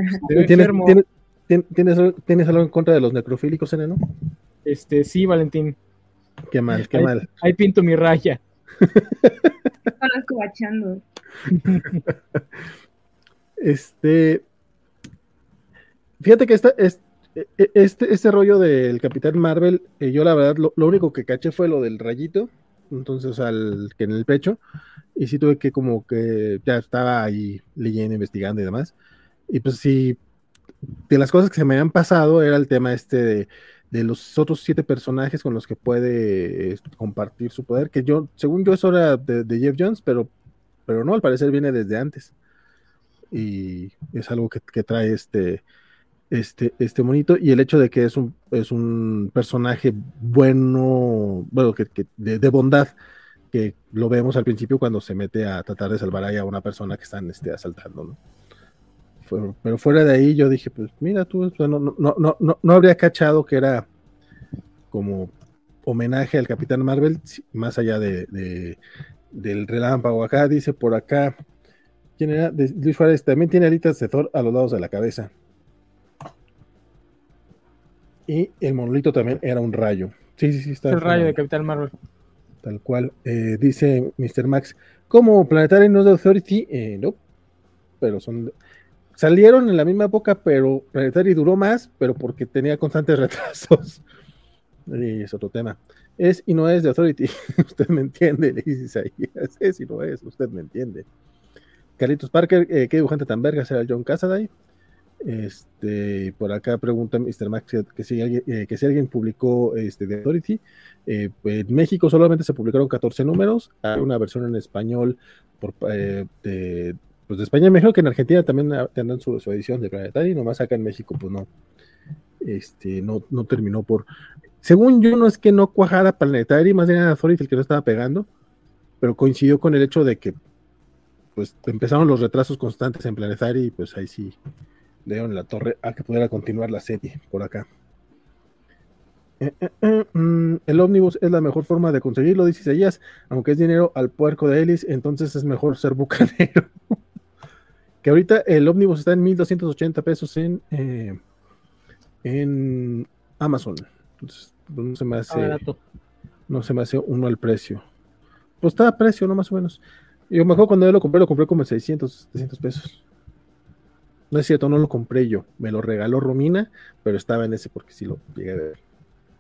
¿Tienes, algo en contra de los necrofílicos, enano?
Este, sí, Valentín.
Qué mal, qué mal.
Ahí pinto mi raya.
Conozco bachando.
Este. Fíjate que esta, es, e, e, este, este rollo del Capitán Marvel, eh, yo la verdad, lo, único que caché fue lo del rayito, entonces al que en el pecho, y sí tuve que como que ya estaba ahí leyendo, investigando y demás. Y pues sí, de las cosas que se me habían pasado era el tema este de, los otros siete personajes con los que puede este, compartir su poder, que yo, según yo, eso era de, de Jeff Jones, pero, pero no, al parecer viene desde antes y es algo que, trae este, este, este monito y el hecho de que es un, es un personaje bueno, bueno, que, de, bondad, que lo vemos al principio cuando se mete a tratar de salvar a una persona que están este, asaltando, ¿no? Pero fuera de ahí yo dije, pues mira tú, no, no, no, no, no habría cachado que era como homenaje al Capitán Marvel, más allá de, de del relámpago. Acá dice por acá, ¿Quién era? Luis Juárez también tiene alitas de Thor a los lados de la cabeza. Y el monolito también era un rayo. Sí, sí, sí. Está
el rayo de Capital Marvel.
Tal cual. Eh, dice Mr. Max, ¿cómo Planetary no de Authority? Eh, no. Pero son... Salieron en la misma época, pero Planetary duró más, pero porque tenía constantes retrasos. Y es otro tema. Es y no es de Authority. usted me entiende, le dice ahí. Es y no es, usted me entiende. Carlitos Parker, eh, ¿qué dibujante tan verga será John Casaday? Este, por acá pregunta Mr. Max que, si, alguien, eh, que si alguien publicó este, de Authority. Eh, en México solamente se publicaron 14 números. Hay una versión en español por, de, pues de España y México, que en Argentina también tendrán su, edición de Planetary, nomás acá en México, pues no. Este, no, no terminó por. Según yo, no es que no cuajara Planetary, más bien era Authority el que no estaba pegando, pero coincidió con el hecho de que pues empezaron los retrasos constantes en Planetary y pues ahí sí le dieron la torre a que pudiera continuar la serie por acá. Eh, eh, eh, mm, el ómnibus es la mejor forma de conseguirlo, dice Isaías, aunque es dinero al puerco de Ellis, entonces es mejor ser bucanero. que ahorita el ómnibus está en 1280 pesos en, en Amazon. Entonces, no se me hace no se me hace uno al precio. Pues está a precio, ¿no? Más o menos. Yo mejor cuando yo lo compré, lo compré como 600, 700 pesos. No es cierto, no lo compré yo. Me lo regaló Romina, pero estaba en ese porque sí lo llegué a ver.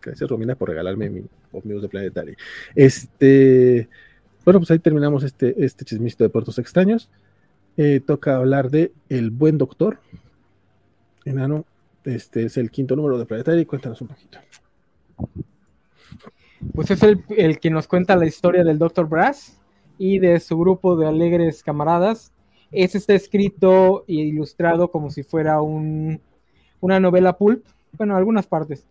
Gracias, Romina, por regalarme mi ómnibus de Planetary. Este, bueno, pues ahí terminamos este, este chismito de puertos extraños. Eh, toca hablar de El Buen Doctor. Enano, este es el quinto número de Planetary. Cuéntanos un poquito.
Pues es el, que nos cuenta la historia del Doctor Brass y de su grupo de alegres camaradas. Ese está escrito e ilustrado como si fuera un, una novela pulp, bueno, algunas partes.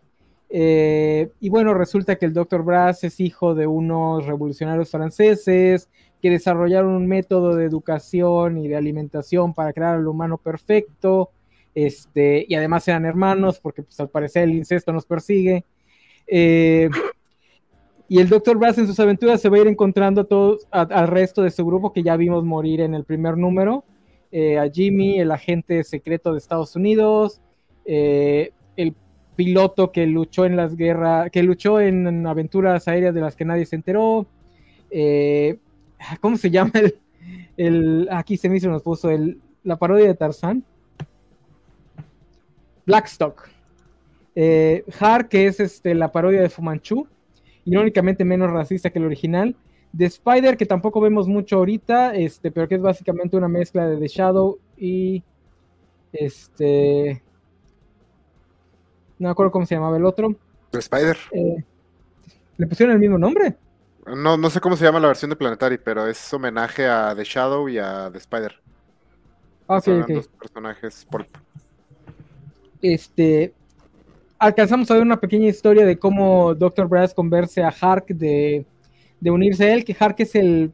Eh, y bueno, resulta que el Dr. Brass es hijo de unos revolucionarios franceses que desarrollaron un método de educación y de alimentación para crear al humano perfecto. Este, y además eran hermanos, porque pues, al parecer el incesto nos persigue. Eh, y el Dr. Brass en sus aventuras se va a ir encontrando a todos, al resto de su grupo que ya vimos morir en el primer número. Eh, a Jimmy, el agente secreto de Estados Unidos, el piloto que luchó en las guerras, que luchó en aventuras aéreas de las que nadie se enteró. Eh, ¿Cómo se llama el, el, Aquí se me hizo, nos puso el, la parodia de Tarzán. Blackstock. Eh, Har, que es este, la parodia de Fumanchu, irónicamente menos racista que el original. The Spider, que tampoco vemos mucho ahorita, este, pero que es básicamente una mezcla de The Shadow y este. No me acuerdo cómo se llamaba el otro.
Spider.
Eh, ¿Le pusieron el mismo nombre?
No, no sé cómo se llama la versión de Planetary, pero es homenaje a The Shadow y a The Spider.
Ah, ok,
Son
ok.
dos personajes pulp.
Este. Alcanzamos a ver una pequeña historia de cómo Dr. Brass convence a Hark de, de unirse a él, que Hark es el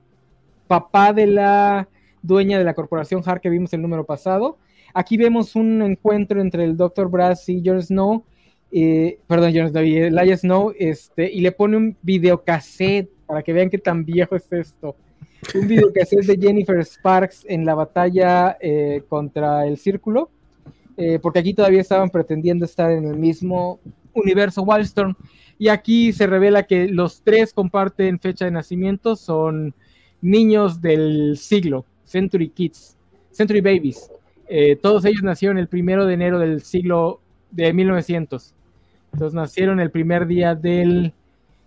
papá de la dueña de la corporación Hark que vimos el número pasado. Aquí vemos un encuentro entre el Dr. Brass y Jon Snow, eh, perdón, Jon Snow y Elijah Snow, este, y le pone un videocassette para que vean qué tan viejo es esto. Un videocassette de Jennifer Sparks en la batalla eh, contra el Círculo, eh, porque aquí todavía estaban pretendiendo estar en el mismo universo Wildstorm. Y aquí se revela que los tres comparten fecha de nacimiento, son niños del siglo, Century Kids, Century Babies. Eh, todos ellos nacieron el primero de enero del siglo de 1900. Entonces nacieron el primer día del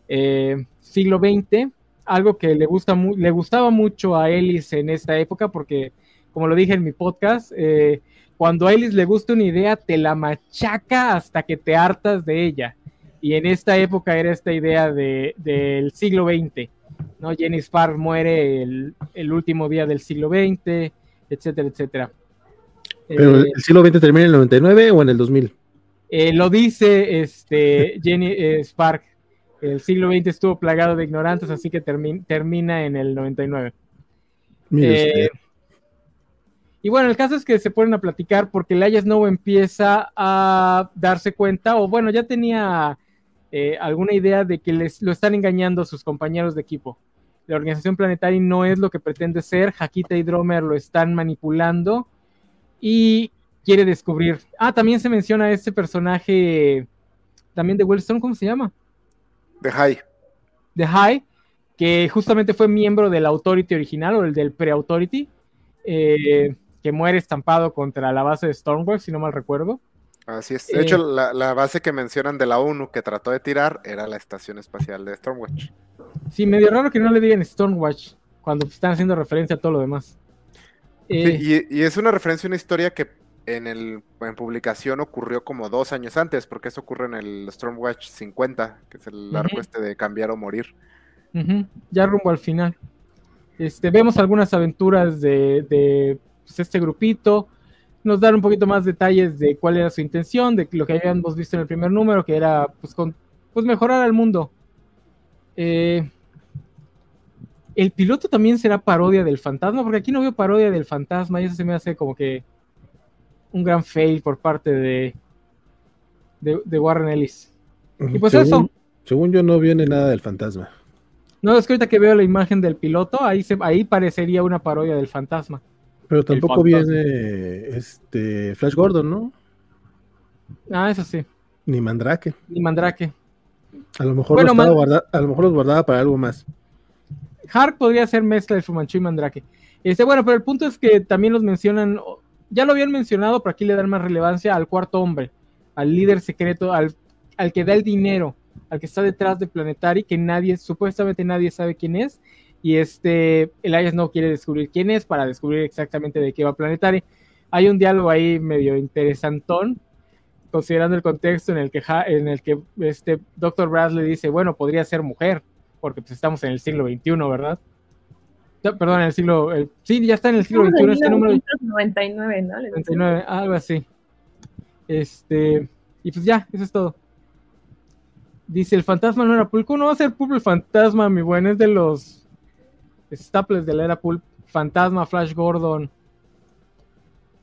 eh, siglo XX, algo que le, gusta mu le gustaba mucho a Ellis en esta época, porque, como lo dije en mi podcast, eh, cuando a Ellis le gusta una idea, te la machaca hasta que te hartas de ella. Y en esta época era esta idea de, del siglo XX. ¿no? Jenny Spark muere el, el, último día del siglo XX, etcétera, etcétera.
¿Pero eh, el siglo XX termina en el 99 o en el 2000?
Eh, lo dice este, Jenny eh, Spark. El siglo XX estuvo plagado de ignorantes, así que termi termina en el 99. Eh, y bueno, el caso es que se ponen a platicar porque Laia Snow empieza a darse cuenta, o bueno, ya tenía alguna idea de que les lo están engañando a sus compañeros de equipo. La organización planetaria no es lo que pretende ser, Hakita y Dromer lo están manipulando y quiere descubrir. Ah, también se menciona este personaje también de Wellstone, ¿cómo se llama?
The High.
The High, que justamente fue miembro del Authority original o el del Pre-Authority, eh, que muere estampado contra la base de Stormworks, si no mal recuerdo.
Así es. De eh, hecho, la, la, base que mencionan de la ONU que trató de tirar era la estación espacial de Stormwatch.
Sí, medio raro que no le digan Stormwatch cuando están haciendo referencia a todo lo demás.
Eh, sí, y, y, es una referencia a una historia que en, el, en publicación ocurrió como dos años antes, porque eso ocurre en el Stormwatch 50, que es el uh -huh. arco este de cambiar o morir.
Uh -huh. Ya rumbo al final. Este, vemos algunas aventuras de, de pues, este grupito. Nos dan un poquito más detalles de cuál era su intención, de lo que habíamos visto en el primer número, que era pues, con, pues mejorar al mundo. Eh, el piloto también será parodia del fantasma, porque aquí no veo parodia del fantasma y eso se me hace como que un gran fail por parte de, de, de Warren Ellis. Y pues
según,
eso.
Según yo no viene nada del fantasma.
No, es que ahorita que veo la imagen del piloto, ahí, se, ahí parecería una parodia del fantasma.
Pero tampoco viene este Flash Gordon, ¿no?
Ah, eso sí.
Ni Mandrake.
Ni Mandrake.
A lo mejor, bueno, man... guarda, a lo mejor los guardaba para algo más.
Hark podría ser mezcla de Fumanchu y Mandrake. Este, bueno, pero el punto es que también los mencionan, ya lo habían mencionado, pero aquí le dan más relevancia al cuarto hombre, al líder secreto, al, al que da el dinero, al que está detrás de Planetary, que nadie, supuestamente nadie sabe quién es, y este, Elias no quiere descubrir quién es para descubrir exactamente de qué va Planetary. Hay un diálogo ahí medio interesantón, considerando el contexto en el que, en el que este Dr. Brass le dice, bueno, podría ser mujer, porque pues estamos en el siglo XXI, ¿verdad? Perdón, en el siglo, el, sí, ya está en el siglo XXI este número.
99, ¿no?
99, algo así. Este, y pues ya, eso es todo. Dice, el fantasma no era pulpo, no va a ser pulpo el fantasma, mi buen, es de los staples de la era pulp, fantasma, Flash Gordon,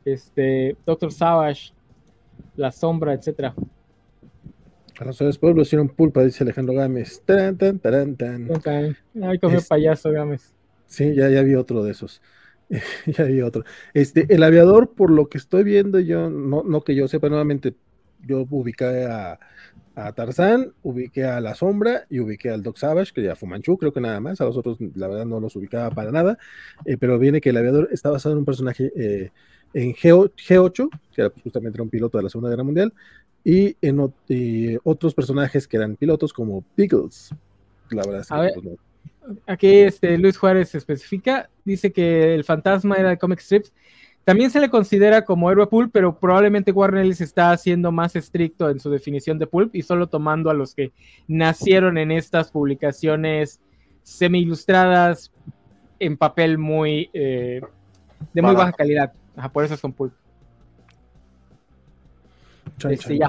este, Doctor Savage, la sombra, etcétera.
A los tres pueblos hicieron pulpa, dice Alejandro Gámez. Tan, tan, tan, tan.
Ay, comió es... payaso, Gámez.
Sí, ya, ya vi otro de esos. ya vi otro. Este, el aviador, por lo que estoy viendo, yo, no, no que yo sepa nuevamente, yo ubiqué a, a Tarzán, ubiqué a La Sombra y ubiqué al Doc Savage, que ya Fumanchu, creo que nada más, a los otros la verdad no los ubicaba para nada, eh, pero viene que el aviador está basado en un personaje eh, en G8, G8, que era, justamente era un piloto de la Segunda Guerra Mundial, y en otros personajes que eran pilotos como Pickles. La verdad es que
pues, Aquí este, Luis Juárez especifica, dice que el fantasma era de comic strips. También se le considera como héroe pulp, pero probablemente Warner Ellis está siendo más estricto en su definición de pulp y solo tomando a los que nacieron en estas publicaciones semi ilustradas en papel muy eh, de muy baja calidad. por eso son pulp.
este,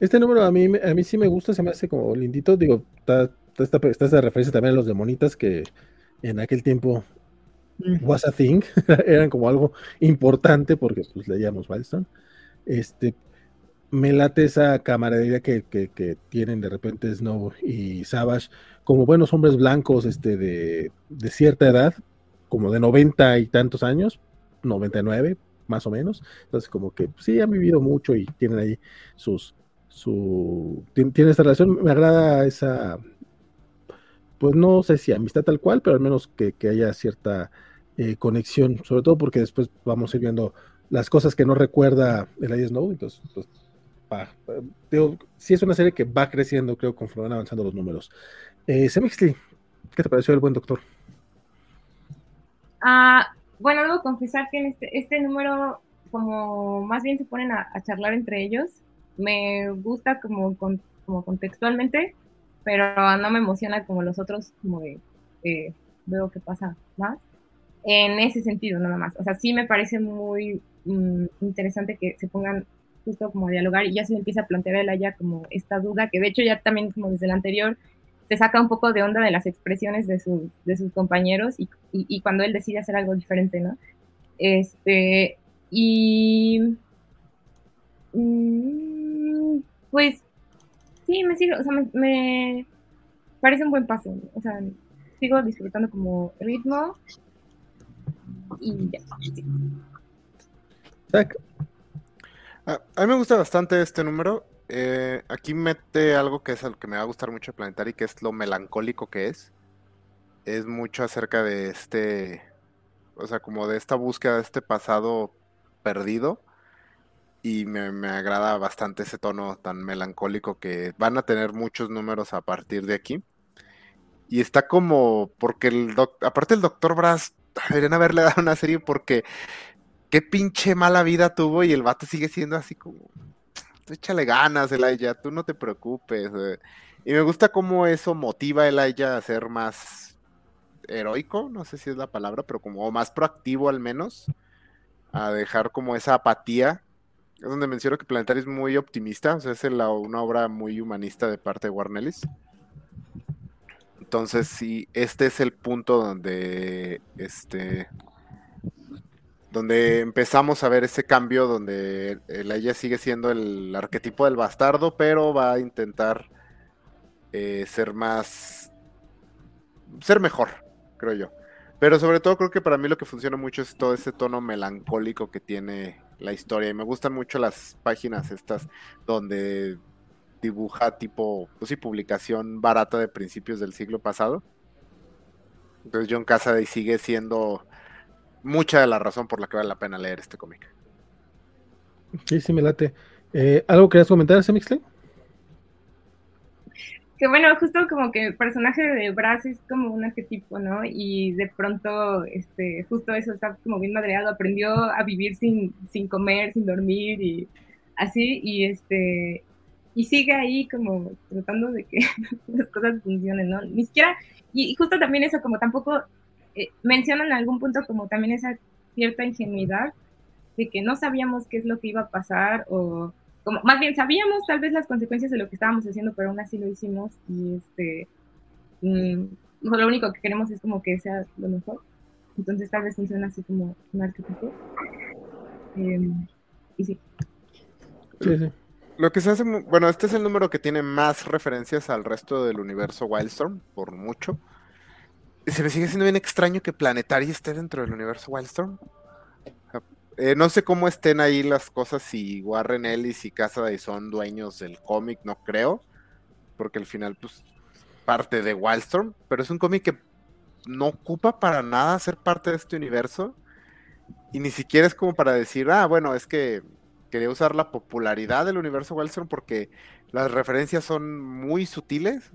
Este número a mí, a mí sí me gusta, se me hace como lindito. Digo, está, está, está esta referencia también a los demonitas que en aquel tiempo was a thing, eran como algo importante porque pues leíamos Milestone. Este, me late esa camaradería que, que, tienen de repente Snow y Savage como buenos hombres blancos este, de, de, cierta edad, como de 90 y tantos años, 99 más o menos. Entonces como que sí han vivido mucho y tienen ahí sus, su, tiene esta relación. Me agrada esa, pues no sé si amistad tal cual, pero al menos que, haya cierta eh, conexión, sobre todo porque después vamos a ir viendo las cosas que no recuerda el Snow, entonces, pues, sí es una serie que va creciendo, creo, conforme van avanzando los números. Eh, Semixly, ¿qué te pareció el buen doctor?
Ah, bueno, debo confesar que en este, este número, como más bien se ponen a, charlar entre ellos, me gusta como contextualmente, pero no me emociona como los otros, como de veo que pasa más. En ese sentido, nada más. O sea, sí me parece muy mm, interesante que se pongan justo como a dialogar y ya se empieza a plantear a ella como esta duda, que de hecho ya también como desde el anterior se saca un poco de onda de las expresiones de, de sus compañeros y, y, cuando él decide hacer algo diferente, ¿no? Este, y... Mm, pues sí, me sigo, o sea, me, parece un buen paso. O sea, sigo disfrutando como ritmo y ya.
A, mí me gusta bastante este número. Eh, aquí mete algo que es el que me va a gustar mucho de Planetary, que es lo melancólico que es. Es mucho acerca de este, o sea, como de esta búsqueda de este pasado perdido y me, agrada bastante ese tono tan melancólico que van a tener muchos números a partir de aquí. Y está como, porque el aparte el doctor Brass, deberían haberle dado una serie porque qué pinche mala vida tuvo y el vato sigue siendo así como, échale ganas, Elijah, tú no te preocupes. Eh". Y me gusta cómo eso motiva a Elijah a ser más heroico, no sé si es la palabra, pero como más proactivo al menos, a dejar como esa apatía es donde menciono que Planetary es muy optimista, o sea, es una obra muy humanista de parte de Warnellis. Entonces, sí, este es el punto donde este donde empezamos a ver ese cambio donde ella sigue siendo el arquetipo del bastardo, pero va a intentar eh, ser más ser mejor, creo yo. Pero sobre todo creo que para mí lo que funciona mucho es todo ese tono melancólico que tiene la historia. Y me gustan mucho las páginas estas donde dibuja tipo, pues sí, publicación barata de principios del siglo pasado. Entonces John Cassaday sigue siendo mucha de la razón por la que vale la pena leer este cómic.
Sí, sí, me late. Eh, ¿Algo querías comentar, Semixley?
Que bueno, justo como que el personaje de Brass es como un arquetipo, ¿no? Y de pronto, este, justo eso está como bien madreado, aprendió a vivir sin, sin comer, sin dormir y así, y este, y sigue ahí como tratando de que las cosas funcionen, ¿no? Ni siquiera, y, justo también eso, como tampoco eh, mencionan en algún punto como también esa cierta ingenuidad de que no sabíamos qué es lo que iba a pasar o más bien sabíamos tal vez las consecuencias de lo que estábamos haciendo, pero aún así lo hicimos y este, lo único que queremos es como que sea lo mejor. Entonces tal vez funciona así como un arquetipo. Em, y sí.
Lo que se hace, bueno, este es el número que tiene más referencias al resto del universo Wildstorm, por mucho. Se me sigue siendo bien extraño que Planetary esté dentro del universo Wildstorm. Eh, no sé cómo estén ahí las cosas, si Warren Ellis y Casa son dueños del cómic, no creo, porque al final, pues, parte de Wildstorm, pero es un cómic que no ocupa para nada ser parte de este universo, y ni siquiera es como para decir, ah, bueno, es que quería usar la popularidad del universo Wildstorm porque las referencias son muy sutiles.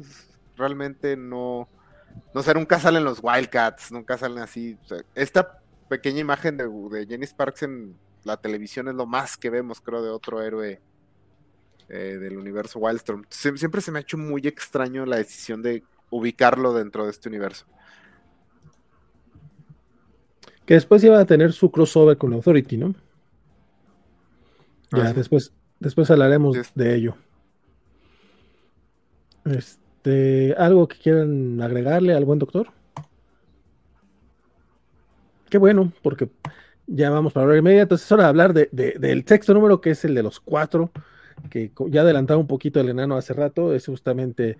Realmente no, no sé, nunca salen los Wildcats, nunca salen así. esta pequeña imagen de, de, Jenny Sparks en la televisión es lo más que vemos, creo, de otro héroe eh, del universo Wildstorm. siempre se me ha hecho muy extraño la decisión de ubicarlo dentro de este universo.
Que después iba a tener su crossover con Authority, ¿no? Ya, ah, después, después hablaremos de ello. Este, ¿algo que quieran agregarle al buen doctor? Qué bueno, porque ya vamos para hora y media. Entonces es hora de hablar de, del sexto número, que es el de los cuatro, que ya adelantaba un poquito el enano hace rato. Es justamente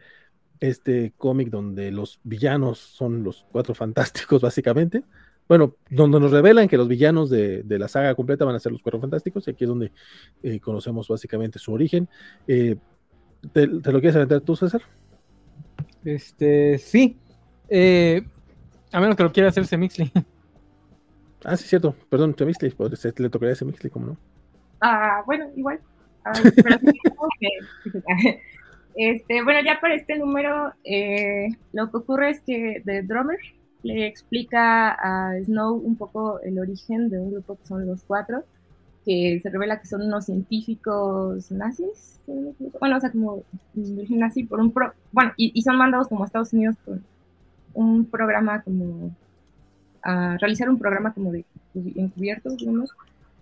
este cómic donde los villanos son los cuatro fantásticos, básicamente bueno, donde nos revelan que los villanos de, la saga completa van a ser los Cuatro Fantásticos, y aquí es donde eh, conocemos básicamente su origen. Eh, ¿te, lo quieres aventar tú, César?
Este, sí. Eh, a menos que lo quiera hacer Semixley.
Ah, sí, cierto. Perdón, Semixley. Le tocaría a Semixley, ¿cómo no?
Ah, bueno, igual. Ah, este, bueno, ya para este número, lo que ocurre es que The Drummer le explica a Snow un poco el origen de un grupo que son los cuatro, que se revela que son unos científicos nazis, bueno, o sea, como nazi por un pro, bueno, y, son mandados como a Estados Unidos por un programa como a realizar un programa como de encubiertos, digamos,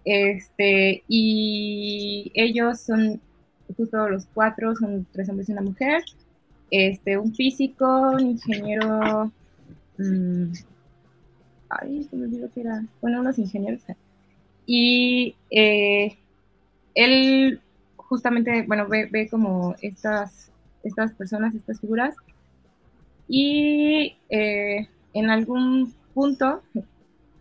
este, y ellos son justo los cuatro, son tres hombres y una mujer, este, un físico, un ingeniero Mm, ay, se me que era, bueno, unos ingenieros. Y eh, él justamente, bueno, ve, ve, como estas, estas personas, estas figuras, y eh, en algún punto,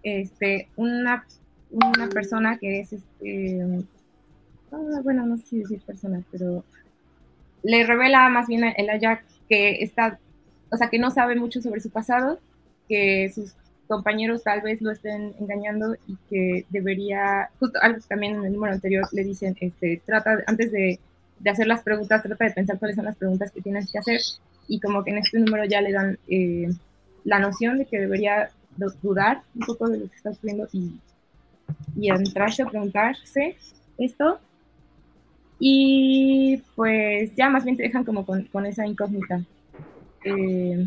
este, una, una persona que es, este, ah, bueno, no sé si decir persona, pero le revela más bien a Aya que está, o sea, que no sabe mucho sobre su pasado que sus compañeros tal vez lo estén engañando y que debería, justo algo también en el número anterior le dicen, este, trata, antes de, de, hacer las preguntas, trata de pensar cuáles son las preguntas que tienes que hacer y como que en este número ya le dan eh, la noción de que debería dudar un poco de lo que está ocurriendo y, y adentrarse a preguntarse esto. Y pues ya más bien te dejan como con, con esa incógnita. Eh,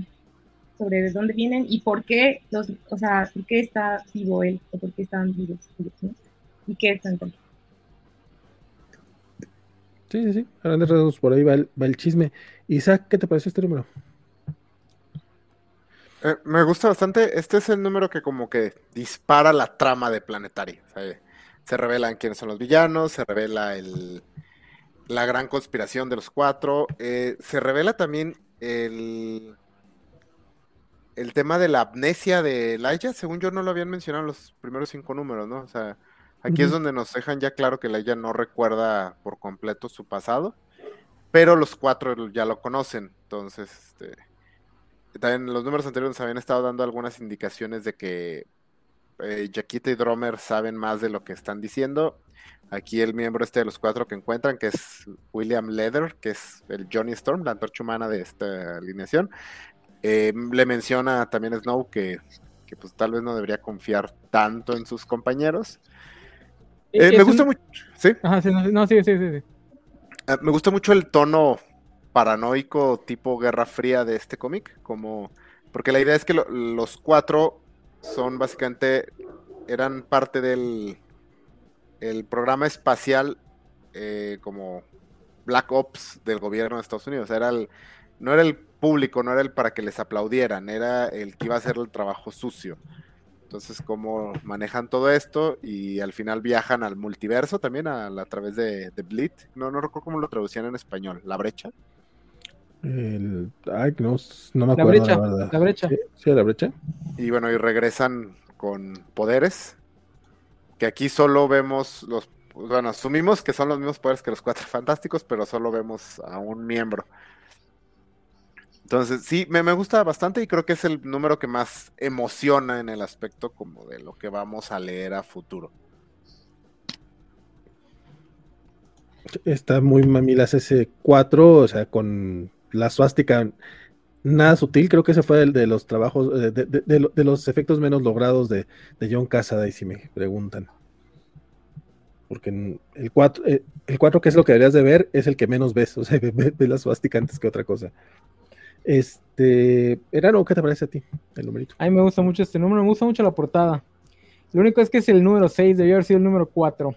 sobre de dónde vienen y por qué los, o sea, por qué está vivo él o por qué están vivos y qué están con
Sí, sí, sí. Grandes rasgos por ahí va el, va el, chisme. Isaac, ¿qué te pareció este número?
Eh, me gusta bastante. Este es el número que como que dispara la trama de Planetario. se revelan quiénes son los villanos, se revela el, la gran conspiración de los cuatro. Eh, se revela también el, el tema de la amnesia de Laia, según yo no lo habían mencionado en los primeros cinco números, ¿no? O sea, aquí es donde nos dejan ya claro que Laia no recuerda por completo su pasado, pero los cuatro ya lo conocen, entonces, este, también los números anteriores nos habían estado dando algunas indicaciones de que eh, Jaquita y Dromer saben más de lo que están diciendo. Aquí el miembro este de los cuatro que encuentran, que es William Leather, que es el Johnny Storm, la antorcha humana de esta alineación, eh, le menciona también Snow que, pues tal vez no debería confiar tanto en sus compañeros. Eh, eh, me gusta mucho. ¿Sí?
no, sí, sí, sí.
Ah, me gusta mucho el tono paranoico tipo Guerra Fría de este cómic, como porque la idea es que los cuatro son básicamente eran parte del el programa espacial como Black Ops del gobierno de Estados Unidos. Era el, no era el público, no era el para que les aplaudieran, era el que iba a hacer el trabajo sucio. Entonces, cómo manejan todo esto y al final viajan al multiverso también a, través de, de Bleed. No, no recuerdo cómo lo traducían en español. ¿La brecha?
El, ay, no, no me acuerdo. La brecha. La,
la brecha.
Sí, la brecha.
Y bueno, y regresan con poderes. Que aquí solo vemos los. Bueno, asumimos que son los mismos poderes que los cuatro fantásticos, pero solo vemos a un miembro. Entonces, sí, me, gusta bastante y creo que es el número que más emociona en el aspecto como de lo que vamos a leer a futuro.
Está muy mamilas ese 4, o sea, con la suástica nada sutil. Creo que ese fue el de los trabajos, de, de, los efectos menos logrados de, John Cassaday, si me preguntan. Porque el 4, eh, el 4, que es lo que deberías de ver, es el que menos ves. O sea, ves la suástica antes que otra cosa. Este, Erano, ¿qué te parece a ti el numerito?
A mí me gusta mucho este número, me gusta mucho la portada. Lo único es que es el número 6, debió haber sido el número 4.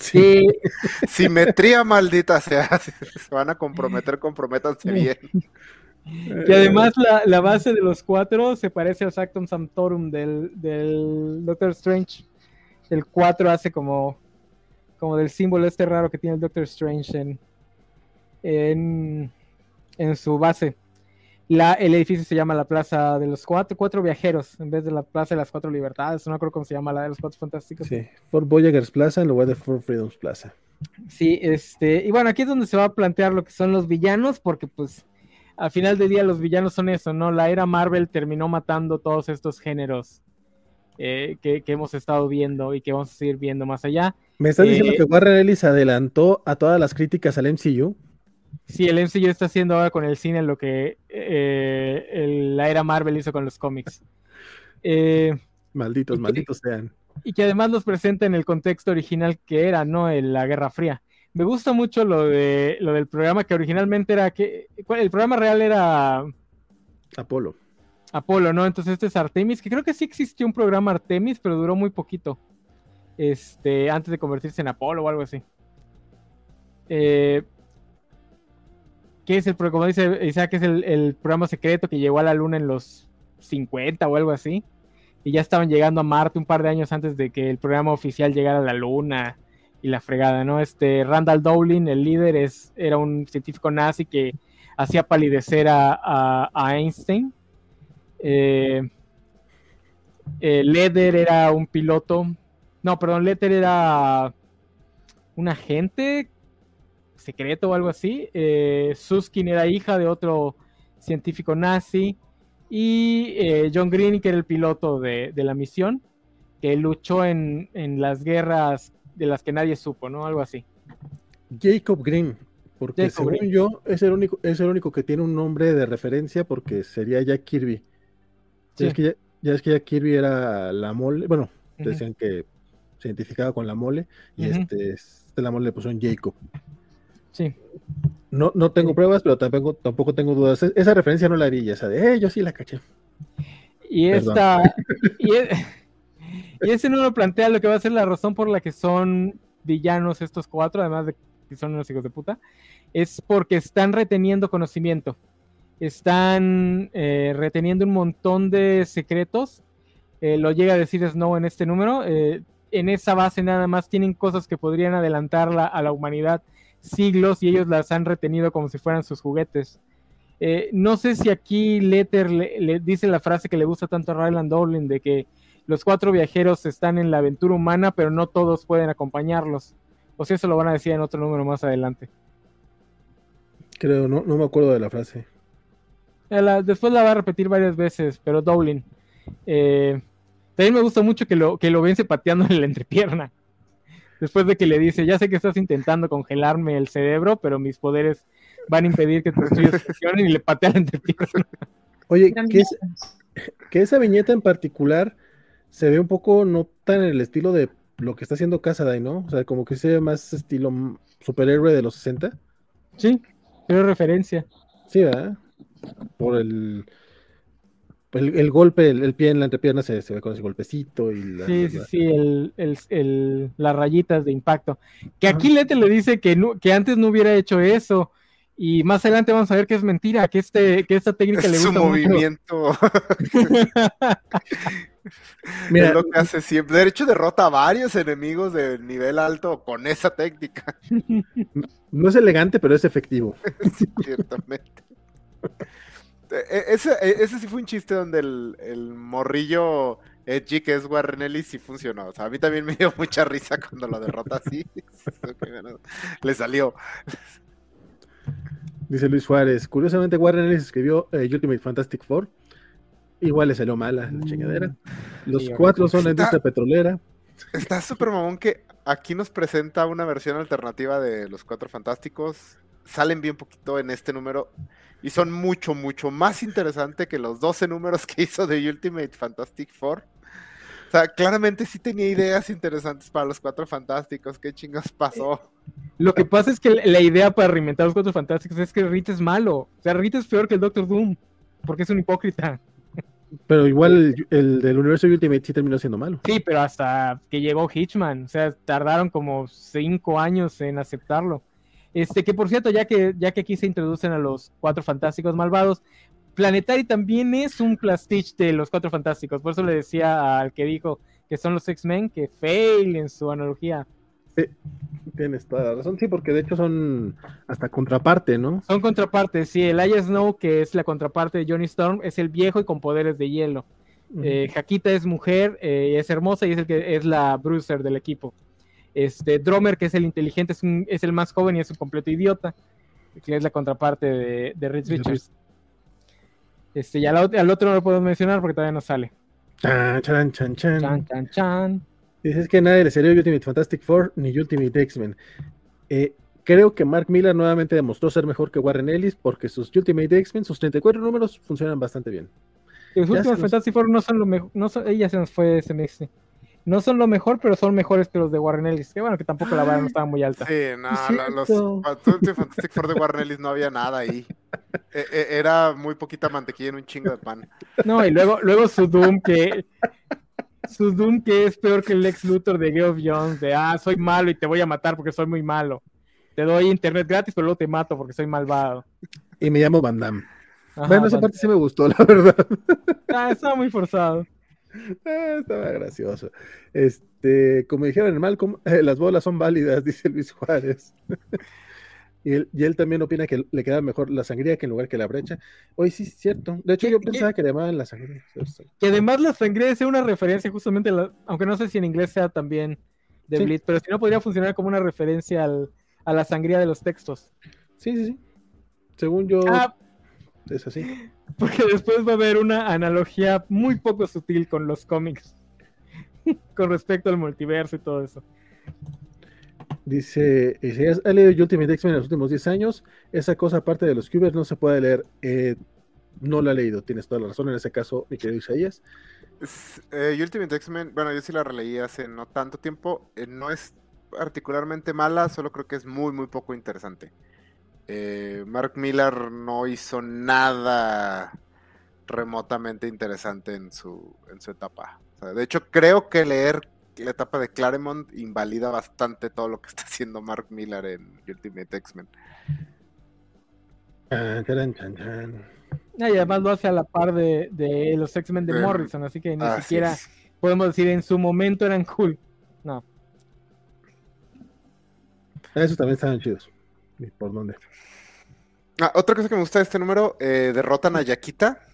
Sí. Simetría maldita sea. Se van a comprometer, comprométanse bien.
Y además la, base de los cuatro se parece al Sactum Sanctorum del, del Doctor Strange. El 4 hace como, como del símbolo este raro que tiene el Doctor Strange en, en, en su base. La, el edificio se llama la Plaza de los Cuatro, cuatro Viajeros, en vez de la Plaza de las Cuatro Libertades. No creo cómo se llama la de los Cuatro Fantásticos.
Sí, Fort Voyagers Plaza en lugar de Fort Freedoms Plaza.
Sí, este, y bueno, aquí es donde se va a plantear lo que son los villanos, porque pues al final del día los villanos son eso, ¿no? La era Marvel terminó matando todos estos géneros eh, que, hemos estado viendo y que vamos a seguir viendo más allá.
¿Me estás diciendo eh, que Warren Ellis adelantó a todas las críticas al MCU?
Sí, el MCU está haciendo ahora con el cine lo que eh, la era Marvel hizo con los cómics.
Eh, malditos, malditos sean.
Y que además los presenta en el contexto original que era, ¿no? En la Guerra Fría. Me gusta mucho lo de lo del programa que originalmente era que el programa real era
Apolo.
Apolo, ¿no? Entonces este es Artemis, que creo que sí existió un programa Artemis, pero duró muy poquito. Este, antes de convertirse en Apolo o algo así. Eh, que es el, como dice Isaac, es el, programa secreto que llegó a la Luna en los 50 o algo así. Y ya estaban llegando a Marte un par de años antes de que el programa oficial llegara a la Luna y la fregada, ¿no? Este Randall Dowling, el líder, es, era un científico nazi que hacía palidecer a, Einstein. Eh, eh, Leder era un piloto. No, perdón, Leder era un agente secreto o algo así. Eh, Suskin era hija de otro científico nazi. Y eh, John Green, que era el piloto de, la misión, que luchó en, las guerras de las que nadie supo, ¿no? Algo así.
Jacob Green, porque según yo es el, único, es el único que tiene un nombre de referencia porque sería Jack Kirby. Ya, es que Jack Kirby era la mole, bueno, decían que se identificaba con la mole y este, este la mole le pusieron Jacob.
Sí.
No, no tengo pruebas, pero tampoco, tampoco tengo dudas. Esa referencia no la haría, esa de, eh, yo sí la caché.
Y esta, y, e, y, ese no lo plantea lo que va a ser la razón por la que son villanos estos cuatro, además de que son unos hijos de puta, es porque están reteniendo conocimiento. Están eh, reteniendo un montón de secretos. Eh, lo llega a decir Snow en este número. Eh, en esa base nada más tienen cosas que podrían adelantarla a la humanidad siglos y ellos las han retenido como si fueran sus juguetes. Eh, no sé si aquí Letter le, dice la frase que le gusta tanto a Ryland Dowling de que los cuatro viajeros están en la aventura humana, pero no todos pueden acompañarlos. O si eso lo van a decir en otro número más adelante.
Creo, no, no me acuerdo de la frase.
Eh, después la va a repetir varias veces, pero Dowling. Eh, también me gusta mucho que lo, que lo vence pateando en la entrepierna después de que le dice, ya sé que estás intentando congelarme el cerebro, pero mis poderes van a impedir que tus estudios funcionen y le patea la entrepierna.
Oye, que, esa viñeta en particular se ve un poco no tan en el estilo de lo que está haciendo Casaday, ¿no? O sea, como que se ve más estilo superhéroe de los 60.
Sí, pero referencia.
Sí, ¿verdad? Por el el, golpe, el, pie en la entrepierna se, ve con ese golpecito. Y
sí, sí, sí, las rayitas de impacto. Que aquí Lete le dice que, que antes no hubiera hecho eso. Y más adelante vamos a ver que es mentira, que, este, que esta técnica le gusta
su movimiento. Mira, es lo que hace siempre. De hecho, derrota a varios enemigos de nivel alto con esa técnica.
No es elegante, pero es efectivo.
ciertamente. E, ese, e, ese sí fue un chiste donde el, morrillo edgy que es Warren Ellis sí funcionó. O sea, a mí también me dio mucha risa cuando lo derrota así. Le salió.
Dice Luis Juárez. Curiosamente, Warren Ellis escribió eh, Ultimate Fantastic Four. Igual le salió mala la chingadera. Los cuatro son la industria petrolera.
Está súper mamón que aquí nos presenta una versión alternativa de los Cuatro Fantásticos. Salen bien poquito en este número y son mucho, mucho más interesante que los 12 números que hizo de Ultimate Fantastic Four. O sea, claramente sí tenía ideas interesantes para los Cuatro Fantásticos. ¿Qué chingas pasó?
Lo que pasa es que la idea para reinventar los Cuatro Fantásticos es que Reed es malo. O sea, Reed es peor que el Doctor Doom, porque es un hipócrita.
Pero igual el, del universo Ultimate sí terminó siendo malo.
Sí, pero hasta que llegó Hitchman, o sea, tardaron como cinco años en aceptarlo. Este, que por cierto, ya que, ya que aquí se introducen a los cuatro fantásticos malvados, Planetary también es un plastich de los cuatro fantásticos. Por eso le decía al que dijo que son los X-Men que fail en su analogía.
Sí, tienes toda la razón. Sí, porque de hecho son hasta contraparte, ¿no?
Son contrapartes, sí. El Aya Snow, que es la contraparte de Johnny Storm, es el viejo y con poderes de hielo. Eh, Jaquita es mujer, eh, es hermosa y es el que es la bruiser del equipo. Este Dromer, que es el inteligente, es, es el más joven y es un completo idiota, que es la contraparte de, de Rich Richards. Este, y al, otro no lo puedo mencionar porque todavía no sale.
Chan, chan, chan, chan. Chan, chan, Dices que nadie le salió Ultimate Fantastic Four ni Ultimate X-Men. Eh, creo que Mark Miller nuevamente demostró ser mejor que Warren Ellis porque sus Ultimate X-Men, sus 34 números, funcionan bastante bien.
Los Ultimate Fantastic Four no son lo mejor. No ella se nos fue ese mes no son lo mejor, pero son mejores que los de Warren Ellis. Que bueno, que tampoco la vara no estaba muy alta.
Sí, no, los Fantastic Four de Warren Ellis no había nada ahí. E, e, era muy poquita mantequilla en un chingo de pan.
No, y luego, luego su Doom que. Su Doom que es peor que el Lex Luthor de Geoff Jones, de ah, soy malo y te voy a matar porque soy muy malo. Te doy internet gratis, pero luego te mato porque soy malvado.
Y me llamo Van Damme. bueno, esa parte sí me gustó, la verdad.
Ah, estaba muy forzado.
Ah, estaba gracioso. Este, como dijeron en Malcolm, eh, las bolas son válidas, dice Luis Juárez. y, él, también opina que le queda mejor la sangría que en lugar que la brecha. Hoy sí es cierto. De hecho, yo pensaba que le llamaban la sangría.
Que además la sangría es una referencia justamente, aunque no sé si en inglés sea también de Blitz, pero si no podría funcionar como una referencia a la sangría de los textos.
Sí, sí, sí. Según yo. Ah, es así.
Porque después va a haber una analogía muy poco sutil con los cómics. con respecto al multiverso y todo eso.
Dice, si has leído Ultimate X-Men en los últimos 10 años, esa cosa aparte de los cubers no se puede leer. Eh, no la he leído, tienes toda la razón en ese caso, mi querido Isaías.
Eh, Ultimate X-Men, bueno, yo sí la releí hace no tanto tiempo, eh, no es particularmente mala, solo creo que es muy, muy poco interesante. Eh, Mark Miller no hizo nada remotamente interesante en su, en su etapa. de hecho, creo que leer la etapa de Claremont invalida bastante todo lo que está haciendo Mark Miller en Ultimate X-Men.
Y además lo hace a la par de, los X-Men de Morrison, así que ni siquiera podemos decir en su momento eran cool. No.
Esos también estaban chidos. ¿Por dónde?
Ah, otra cosa que me gusta de este número, eh, derrotan a Yaquita,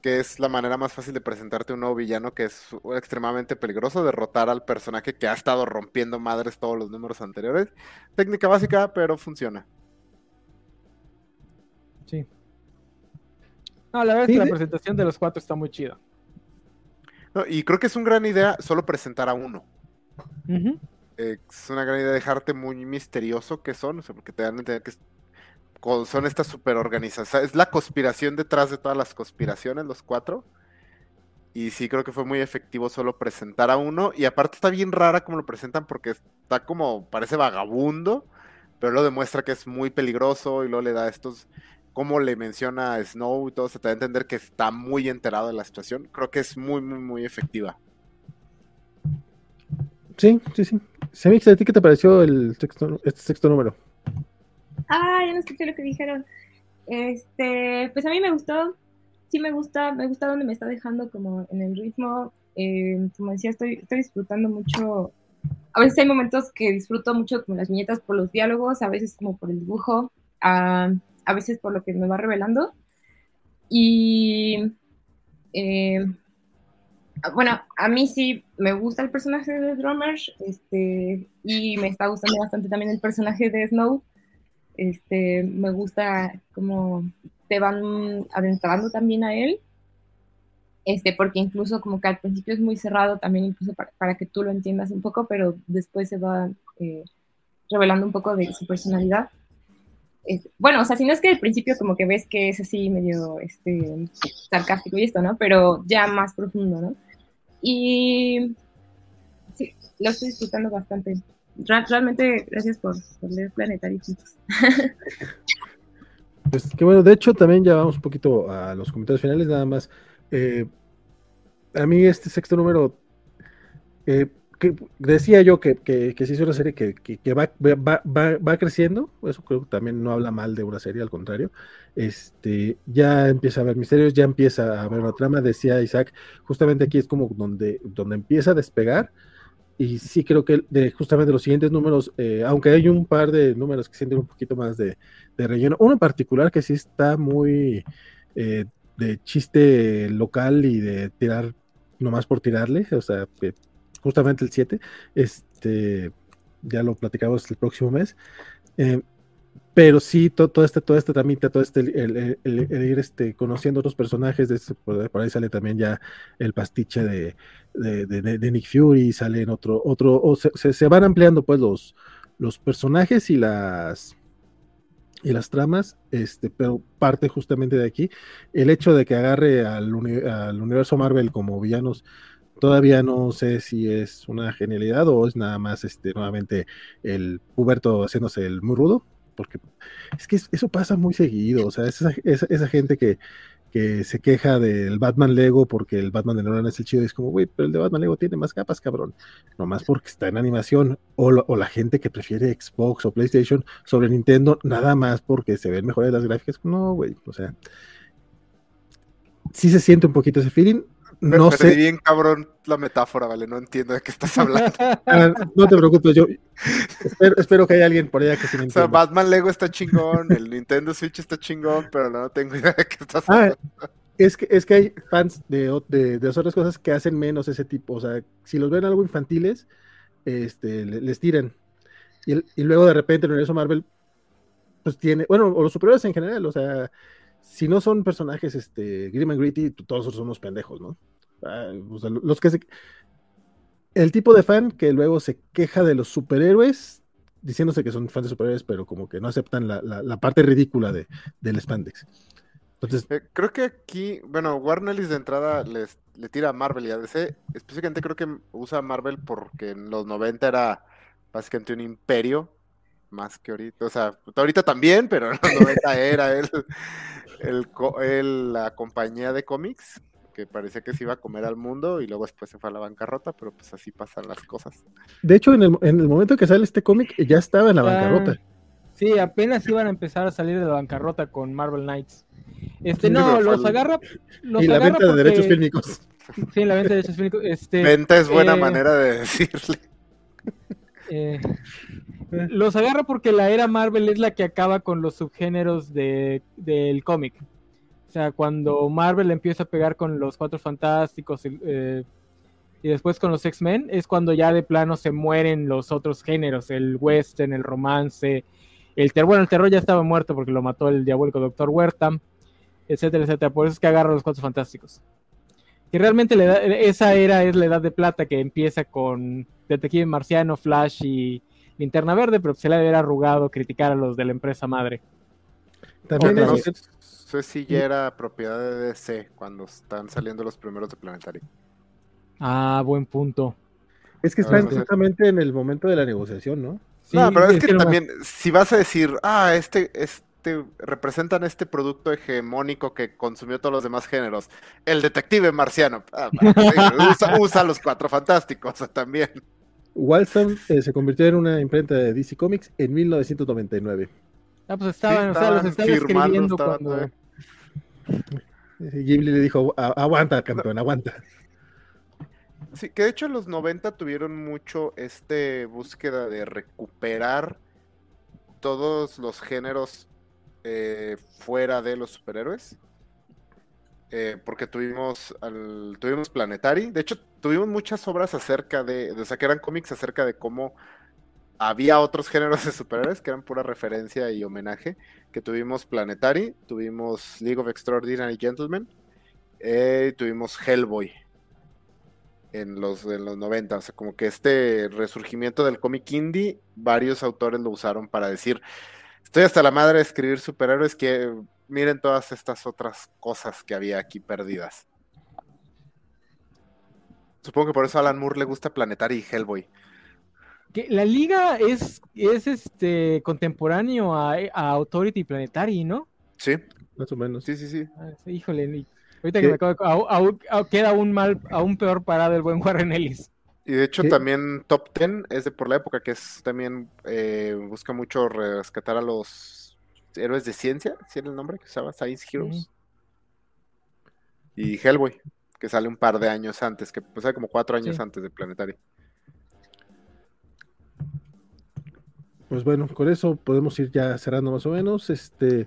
que es la manera más fácil de presentarte un nuevo villano que es extremadamente peligroso, derrotar al personaje que ha estado rompiendo madres todos los números anteriores. Técnica básica, pero funciona.
Sí. No, la verdad es que la presentación de los cuatro está muy chida.
y creo que es una gran idea solo presentar a uno. Es una gran idea dejarte muy misterioso que son, o sea, porque te dan a entender que son estas super organizaciones. Es la conspiración detrás de todas las conspiraciones, los cuatro. Y sí, creo que fue muy efectivo solo presentar a uno. Y aparte está bien rara como lo presentan porque está como, parece vagabundo, pero lo demuestra que es muy peligroso y luego le da estos, como le menciona a Snow y todo, se te da a entender que está muy enterado de la situación. Creo que es muy, muy, muy efectiva.
Sí, sí, sí. Semix, ¿a ti qué te pareció el sexto, este sexto número?
Ah, ya no escuché lo que dijeron. Este, pues a mí me gustó, sí me gusta, me gusta donde me está dejando como en el ritmo. Eh, como decía, estoy, estoy disfrutando mucho. A veces hay momentos que disfruto mucho como las viñetas por los diálogos, a veces como por el dibujo, a, a veces por lo que me va revelando. Y eh, bueno, a mí sí me gusta el personaje de Drummer, este, y me está gustando bastante también el personaje de Snow. Este, me gusta cómo te van adentrando también a él. este, porque incluso como que al principio es muy cerrado también incluso para, que tú lo entiendas un poco, pero después se va eh, revelando un poco de su personalidad. bueno, o sea, si no es que al principio como que ves que es así medio este, sarcástico y esto, ¿no? Pero ya más profundo, ¿no? Y sí, lo estoy disfrutando bastante. realmente, gracias por, leer Planetario juntos.
Pues que bueno, de hecho también ya vamos un poquito a los comentarios finales, nada más. Eh, a mí este sexto número, eh, que decía yo que, que, que, sí es una serie que, que va, va, va, va, creciendo, eso creo que también no habla mal de una serie, al contrario, este, ya empieza a haber misterios, ya empieza a haber una trama, decía Isaac, justamente aquí es como donde, donde empieza a despegar, y sí creo que justamente los siguientes números, eh, aunque hay un par de números que sienten un poquito más de, de relleno, uno en particular que sí está muy eh, de chiste local y de tirar nomás por tirarle, o sea, justamente el 7, este, ya lo platicamos el próximo mes. Eh, pero sí, todo, todo, este, todo este tramite, todo este, el, ir este, conociendo otros personajes, de por, ahí sale también ya el pastiche de, de, Nick Fury, salen otro, otro, o se, se, van ampliando pues los, los personajes y las y las tramas, este, pero parte justamente de aquí. El hecho de que agarre al, al universo Marvel como villanos todavía no sé si es una genialidad o es nada más este nuevamente el Huberto haciéndose el muy rudo porque es que eso pasa muy seguido, o sea, esa, esa, gente que, que, se queja del Batman Lego porque el Batman de Nolan es el chido, y es como, güey, pero el de Batman Lego tiene más capas, cabrón, nomás porque está en animación, o, o, la gente que prefiere Xbox o PlayStation sobre Nintendo, nada más porque se ven mejores las gráficas, no, güey, o sea, sí se siente un poquito ese feeling, no sé.
bien cabrón la metáfora, ¿vale? No entiendo de qué estás hablando.
Ah, no te preocupes, yo espero, que haya alguien por allá que se me entienda.
O sea, Batman Lego está chingón, el Nintendo Switch está chingón, pero no tengo idea de qué estás ah, hablando.
es que, es que hay fans de, de, de, otras cosas que hacen menos ese tipo. O sea, si los ven algo infantiles, este, les tiran. Y, y luego de repente el universo Marvel, pues tiene, bueno, o los superiores en general, o sea, si no son personajes este, grim and gritty, todos son unos pendejos, ¿no? Ah, los que se... El tipo de fan que luego se queja de los superhéroes, diciéndose que son fans de superhéroes, pero como que no aceptan la, la, parte ridícula de, del spandex. Entonces,
eh, creo que aquí, bueno, Warner de entrada les, le tira a Marvel y a DC. Específicamente creo que usa Marvel porque en los 90 era básicamente un imperio, más que ahorita. O sea, ahorita también, pero en los 90 era él el, la compañía de cómics que parecía que se iba a comer al mundo y luego después se fue a la bancarrota, pero pues así pasan las cosas.
De hecho, en el, en el momento que sale este cómic ya estaba en la bancarrota.
Sí, apenas iban a empezar a salir de la bancarrota con Marvel Knights. Este, no, los agarra. Los
y la venta de derechos fílmicos.
Sí, la venta de derechos fílmicos. Este,
venta es buena eh, manera de decirle.
Eh, los agarra porque la era Marvel es la que acaba con los subgéneros de, del cómic. O sea, cuando Marvel empieza a pegar con los Cuatro Fantásticos eh, y después con los X-Men, es cuando ya de plano se mueren los otros géneros, el western, el romance, el terror. Bueno, el terror ya estaba muerto porque lo mató el diabólico Doctor Huerta, etcétera, etcétera. Por eso es que agarra los Cuatro Fantásticos. Y realmente esa era es la edad de plata que empieza con Detective Marciano, Flash y linterna verde, pero se le haber arrugado criticar a los de la empresa madre.
También no sé si ya era propiedad de DC cuando están saliendo los primeros de Planetary.
Ah, buen punto.
Es que está justamente en el momento de la negociación, ¿no?
no, pero es, que, también, si vas a decir, ah, este, este, representan este producto hegemónico que consumió todos los demás géneros, el detective marciano, ah, usa, usa, los cuatro fantásticos también.
Wildstorm eh, se convirtió en una imprenta de DC Comics en 1999.
Ah, pues estaban, o sea, los estaban escribiendo cuando...
Ghibli le dijo, aguanta, campeón, aguanta.
Sí, que de hecho en los 90 tuvieron mucho este búsqueda de recuperar todos los géneros eh, fuera de los superhéroes. Eh, porque tuvimos al, tuvimos Planetary. De hecho, tuvimos muchas obras acerca de, o sea, que eran cómics acerca de cómo había otros géneros de superhéroes que eran pura referencia y homenaje. Que tuvimos Planetary, tuvimos League of Extraordinary Gentlemen Eh, tuvimos Hellboy en los, en los 90. O sea, como que este resurgimiento del cómic indie, varios autores lo usaron para decir, estoy hasta la madre de escribir superhéroes que miren todas estas otras cosas que había aquí perdidas. Supongo que por eso a Alan Moore le gusta Planetary y Hellboy.
Que la liga es, es este contemporáneo a, a Authority Planetary, ¿no?
Sí.
Más o menos.
Sí, sí, sí.
Ah, híjole, ahorita que me acabo de, queda aún mal, aún peor parado el buen Warren Ellis.
Y de hecho también Top Ten es de por la época que es también eh, busca mucho rescatar a los héroes de ciencia, si era el nombre que usaba, Science Heroes. Y Hellboy que sale un par de años antes, que pues sale como cuatro años antes de Planetario.
Pues bueno, con eso podemos ir ya cerrando más o menos. Este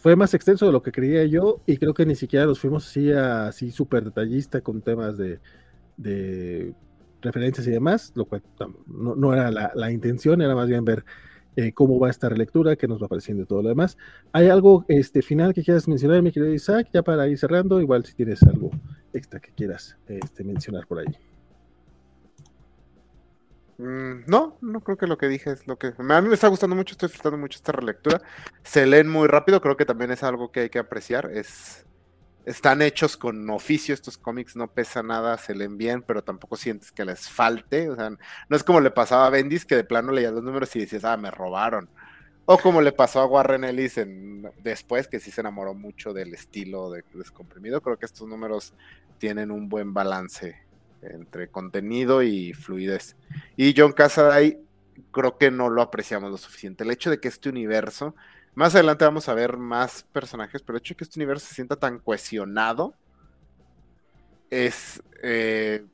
fue más extenso de lo que creía yo y creo que ni siquiera nos fuimos así así súper detallista con temas de, referencias y demás, lo cual no, era la, la, intención, era más bien ver eh, cómo va esta relectura, qué nos va apareciendo y todo lo demás. ¿Hay algo este, final que quieras mencionar, mi querido Isaac? Ya para ir cerrando, igual si tienes algo extra que quieras este, mencionar por ahí.
Mm, no, no creo que lo que dije es lo que... A mí me está gustando mucho, estoy disfrutando mucho esta relectura. Se leen muy rápido, creo que también es algo que hay que apreciar. Es están hechos con oficio, estos cómics no pesan nada, se leen bien, pero tampoco sientes que les falte, o sea, no es como le pasaba a Bendis que de plano leías los números y decías, ah, me robaron. O como le pasó a Warren Ellis en, después, que sí se enamoró mucho del estilo de descomprimido. Creo que estos números tienen un buen balance entre contenido y fluidez. Y John Casaday creo que no lo apreciamos lo suficiente. El hecho de que este universo más adelante vamos a ver más personajes, pero el hecho de que este universo se sienta tan cohesionado es, eh,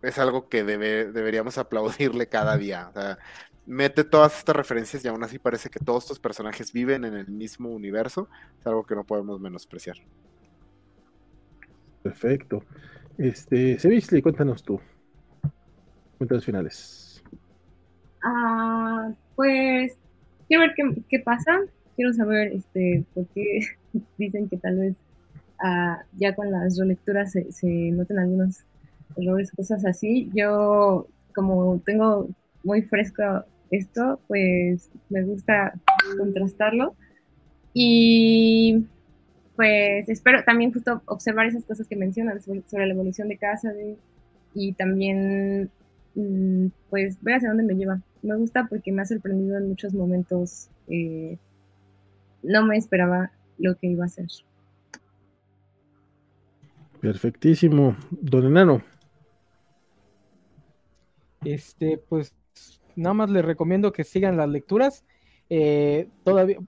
es algo que deberíamos aplaudirle cada día. O sea, mete todas estas referencias y aún así parece que todos estos personajes viven en el mismo universo. Es algo que no podemos menospreciar.
Perfecto. Este, Sevisli, cuéntanos tú. Cuéntanos finales.
Ah, pues quiero ver qué, qué pasa quiero saber este, por qué dicen que tal vez ah, ya con las relecturas se, se noten algunos errores, cosas así. Yo, como tengo muy fresco esto, pues me gusta contrastarlo. Y pues espero también justo observar esas cosas que mencionan sobre, la evolución de casa y también mm, pues ver hacia dónde me lleva. Me gusta porque me ha sorprendido en muchos momentos eh, no me esperaba lo que iba a hacer.
Perfectísimo. Don Enano.
Este, pues nada más les recomiendo que sigan las lecturas. Eh, todavía,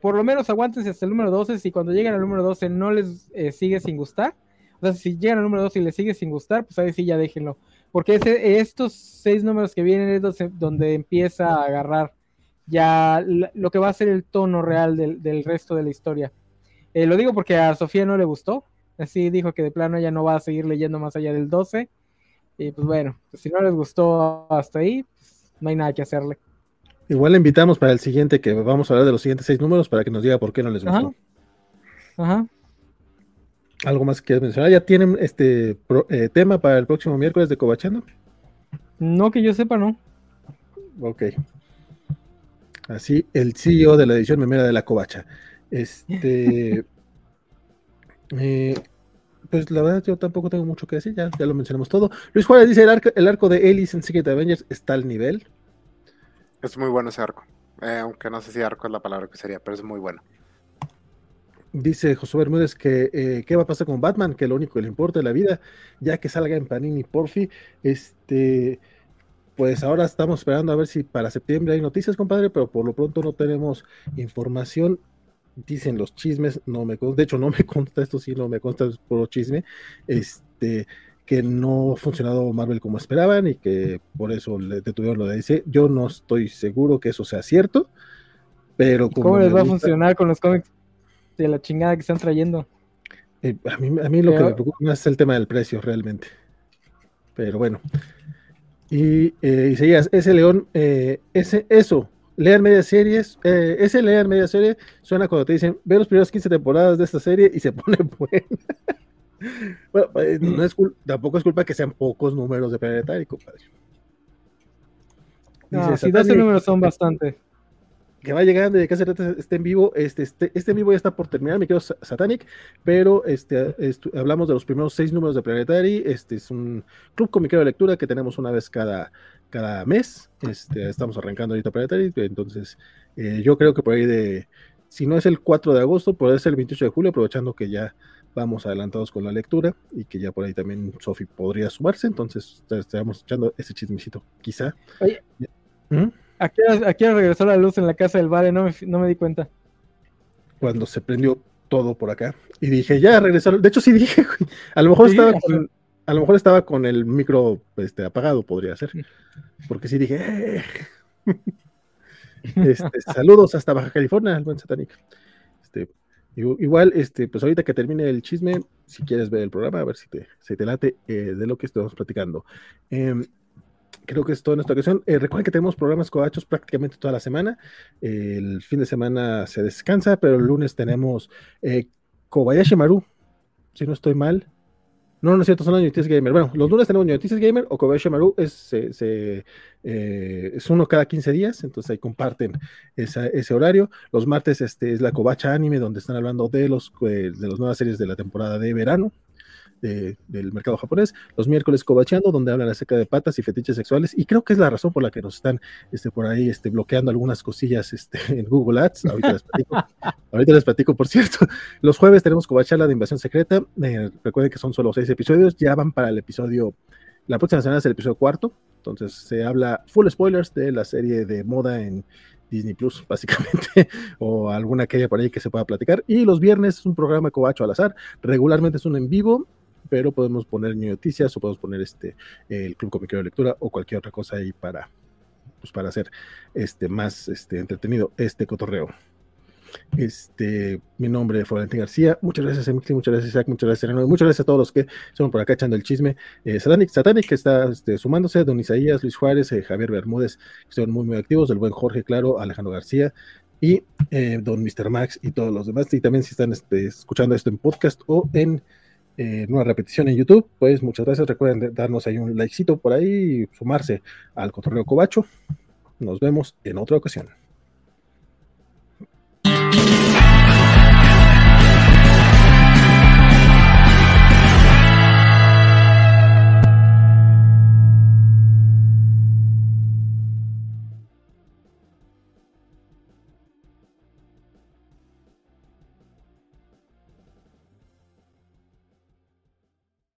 por lo menos aguántense hasta el número 12. Si cuando lleguen al número 12 no les eh, sigue sin gustar, o sea, si llegan al número 12 y les sigue sin gustar, pues ahí sí ya déjenlo. Porque estos seis números que vienen es donde empieza a agarrar ya lo que va a ser el tono real del, resto de la historia. Eh, lo digo porque a Sofía no le gustó, así dijo que de plano ella no va a seguir leyendo más allá del 12. Y pues bueno, pues si no les gustó hasta ahí, pues no hay nada que hacerle.
Igual le invitamos para el siguiente, que vamos a hablar de los siguientes seis números para que nos diga por qué no les gustó. Ajá. ¿Algo más que quieras mencionar? ¿Ya tienen este eh, tema para el próximo miércoles de Cobachano?
No, que yo sepa, no.
Ok. Así, el CEO de la edición memera de la Covacha. Este. Eh, pues la verdad, yo tampoco tengo mucho que decir, ya, ya lo mencionamos todo. Luis Juárez dice: el arco, el arco de Ellis en Secret Avengers está al nivel.
Es muy bueno ese arco. Eh, aunque no sé si arco es la palabra que sería, pero es muy bueno.
Dice José Bermúdez que eh, qué va a pasar con Batman, que lo único que le importa es la vida, ya que salga en Panini Porfi. Este pues ahora estamos esperando a ver si para septiembre hay noticias, compadre, pero por lo pronto no tenemos información. Dicen los chismes, no me consta, de hecho no me consta, esto sí no me consta, es puro chisme, este, que no ha funcionado Marvel como esperaban y que por eso le detuvieron lo de DC. Yo no estoy seguro que eso sea cierto, pero
¿Cómo les va a funcionar con los cómics de la chingada que están trayendo?
Eh, a, mí, a mí lo que me preocupa es el tema del precio realmente. Pero bueno, y eh, ese león, eh, ese, eso, lean media series, eh, ese lean media serie suena cuando te dicen, ve los primeros 15 temporadas de esta serie y se pone buena. bueno, eh, no es tampoco es culpa que sean pocos números de Planetary, compadre.
No, si 12 números son bastante
que va llegando y de que hace este en vivo. Este, este, este en vivo ya está por terminar, me quedo Satanic, pero este, hablamos de los primeros seis números de Planetary. Este es un club comiquero de lectura que tenemos una vez cada, cada mes. Este, estamos arrancando ahorita Planetary, entonces eh, yo creo que por ahí de, si no es el 4 de agosto, puede ser el 28 de julio, aprovechando que ya vamos adelantados con la lectura y que ya por ahí también Sofi podría sumarse, entonces estamos echando ese chismecito, quizá. Oye,
¿Mm? Aquí, aquí regresó la luz en la casa del Vale, no me, no me di cuenta.
Cuando se prendió todo por acá. Y dije, ya regresó. De hecho, sí dije, a lo mejor estaba con, a lo mejor estaba con el micro este, apagado, podría ser. Porque sí dije, eh". este, saludos hasta Baja California, el buen Satanic. Este, igual, este, pues ahorita que termine el chisme, si quieres ver el programa, a ver si te, si te late eh, de lo que estamos platicando. Eh, creo que es todo en esta ocasión. Eh, recuerden que tenemos programas coachos prácticamente toda la semana. el fin de semana se descansa, pero el lunes tenemos eh, Kobayashi Maru, si no estoy mal. No, no es cierto, son las Noticias Gamer. Bueno, los lunes tenemos Noticias Gamer o Kobayashi Maru, es, eh, es uno cada 15 días, entonces ahí comparten ese horario. Los martes este, es la Kobacha Anime, donde están hablando de, los, de las nuevas series de la temporada de verano del mercado japonés, los miércoles cobacheando, donde hablan acerca de patas y fetiches sexuales, y creo que es la razón por la que nos están este, por ahí este, bloqueando algunas cosillas este, en Google Ads. Ahorita les platico, ahorita les platico, por cierto. Los jueves tenemos cobacharla de invasión secreta. Eh, recuerden que son solo seis episodios, ya van para el episodio, la próxima semana es el episodio cuarto, entonces se habla full spoilers de la serie de moda en Disney Plus, básicamente, o alguna que haya por ahí que se pueda platicar. Y los viernes es un programa cobacho al azar, regularmente es un en vivo pero podemos poner noticias o podemos poner este el Club Comiquero de Lectura o cualquier otra cosa ahí para, pues para hacer este más este, entretenido este cotorreo. Este, mi nombre es Florentín García. Muchas gracias, Emixi, muchas gracias, Isaac, muchas gracias, muchas gracias a todos los que son por acá echando el chisme. Eh, Satanic, Satanic, que está este, sumándose, Don Isaías, Luis Juárez, eh, Javier Bermúdez, que son muy, muy activos, el buen Jorge, claro, Alejandro García y eh, Don Mr. Max y todos los demás. Y también si están este, escuchando esto en podcast o en eh, una repetición en YouTube, pues muchas gracias. Recuerden darnos ahí un likecito por ahí y sumarse al Cotorreo Cobacho. Nos vemos en otra ocasión.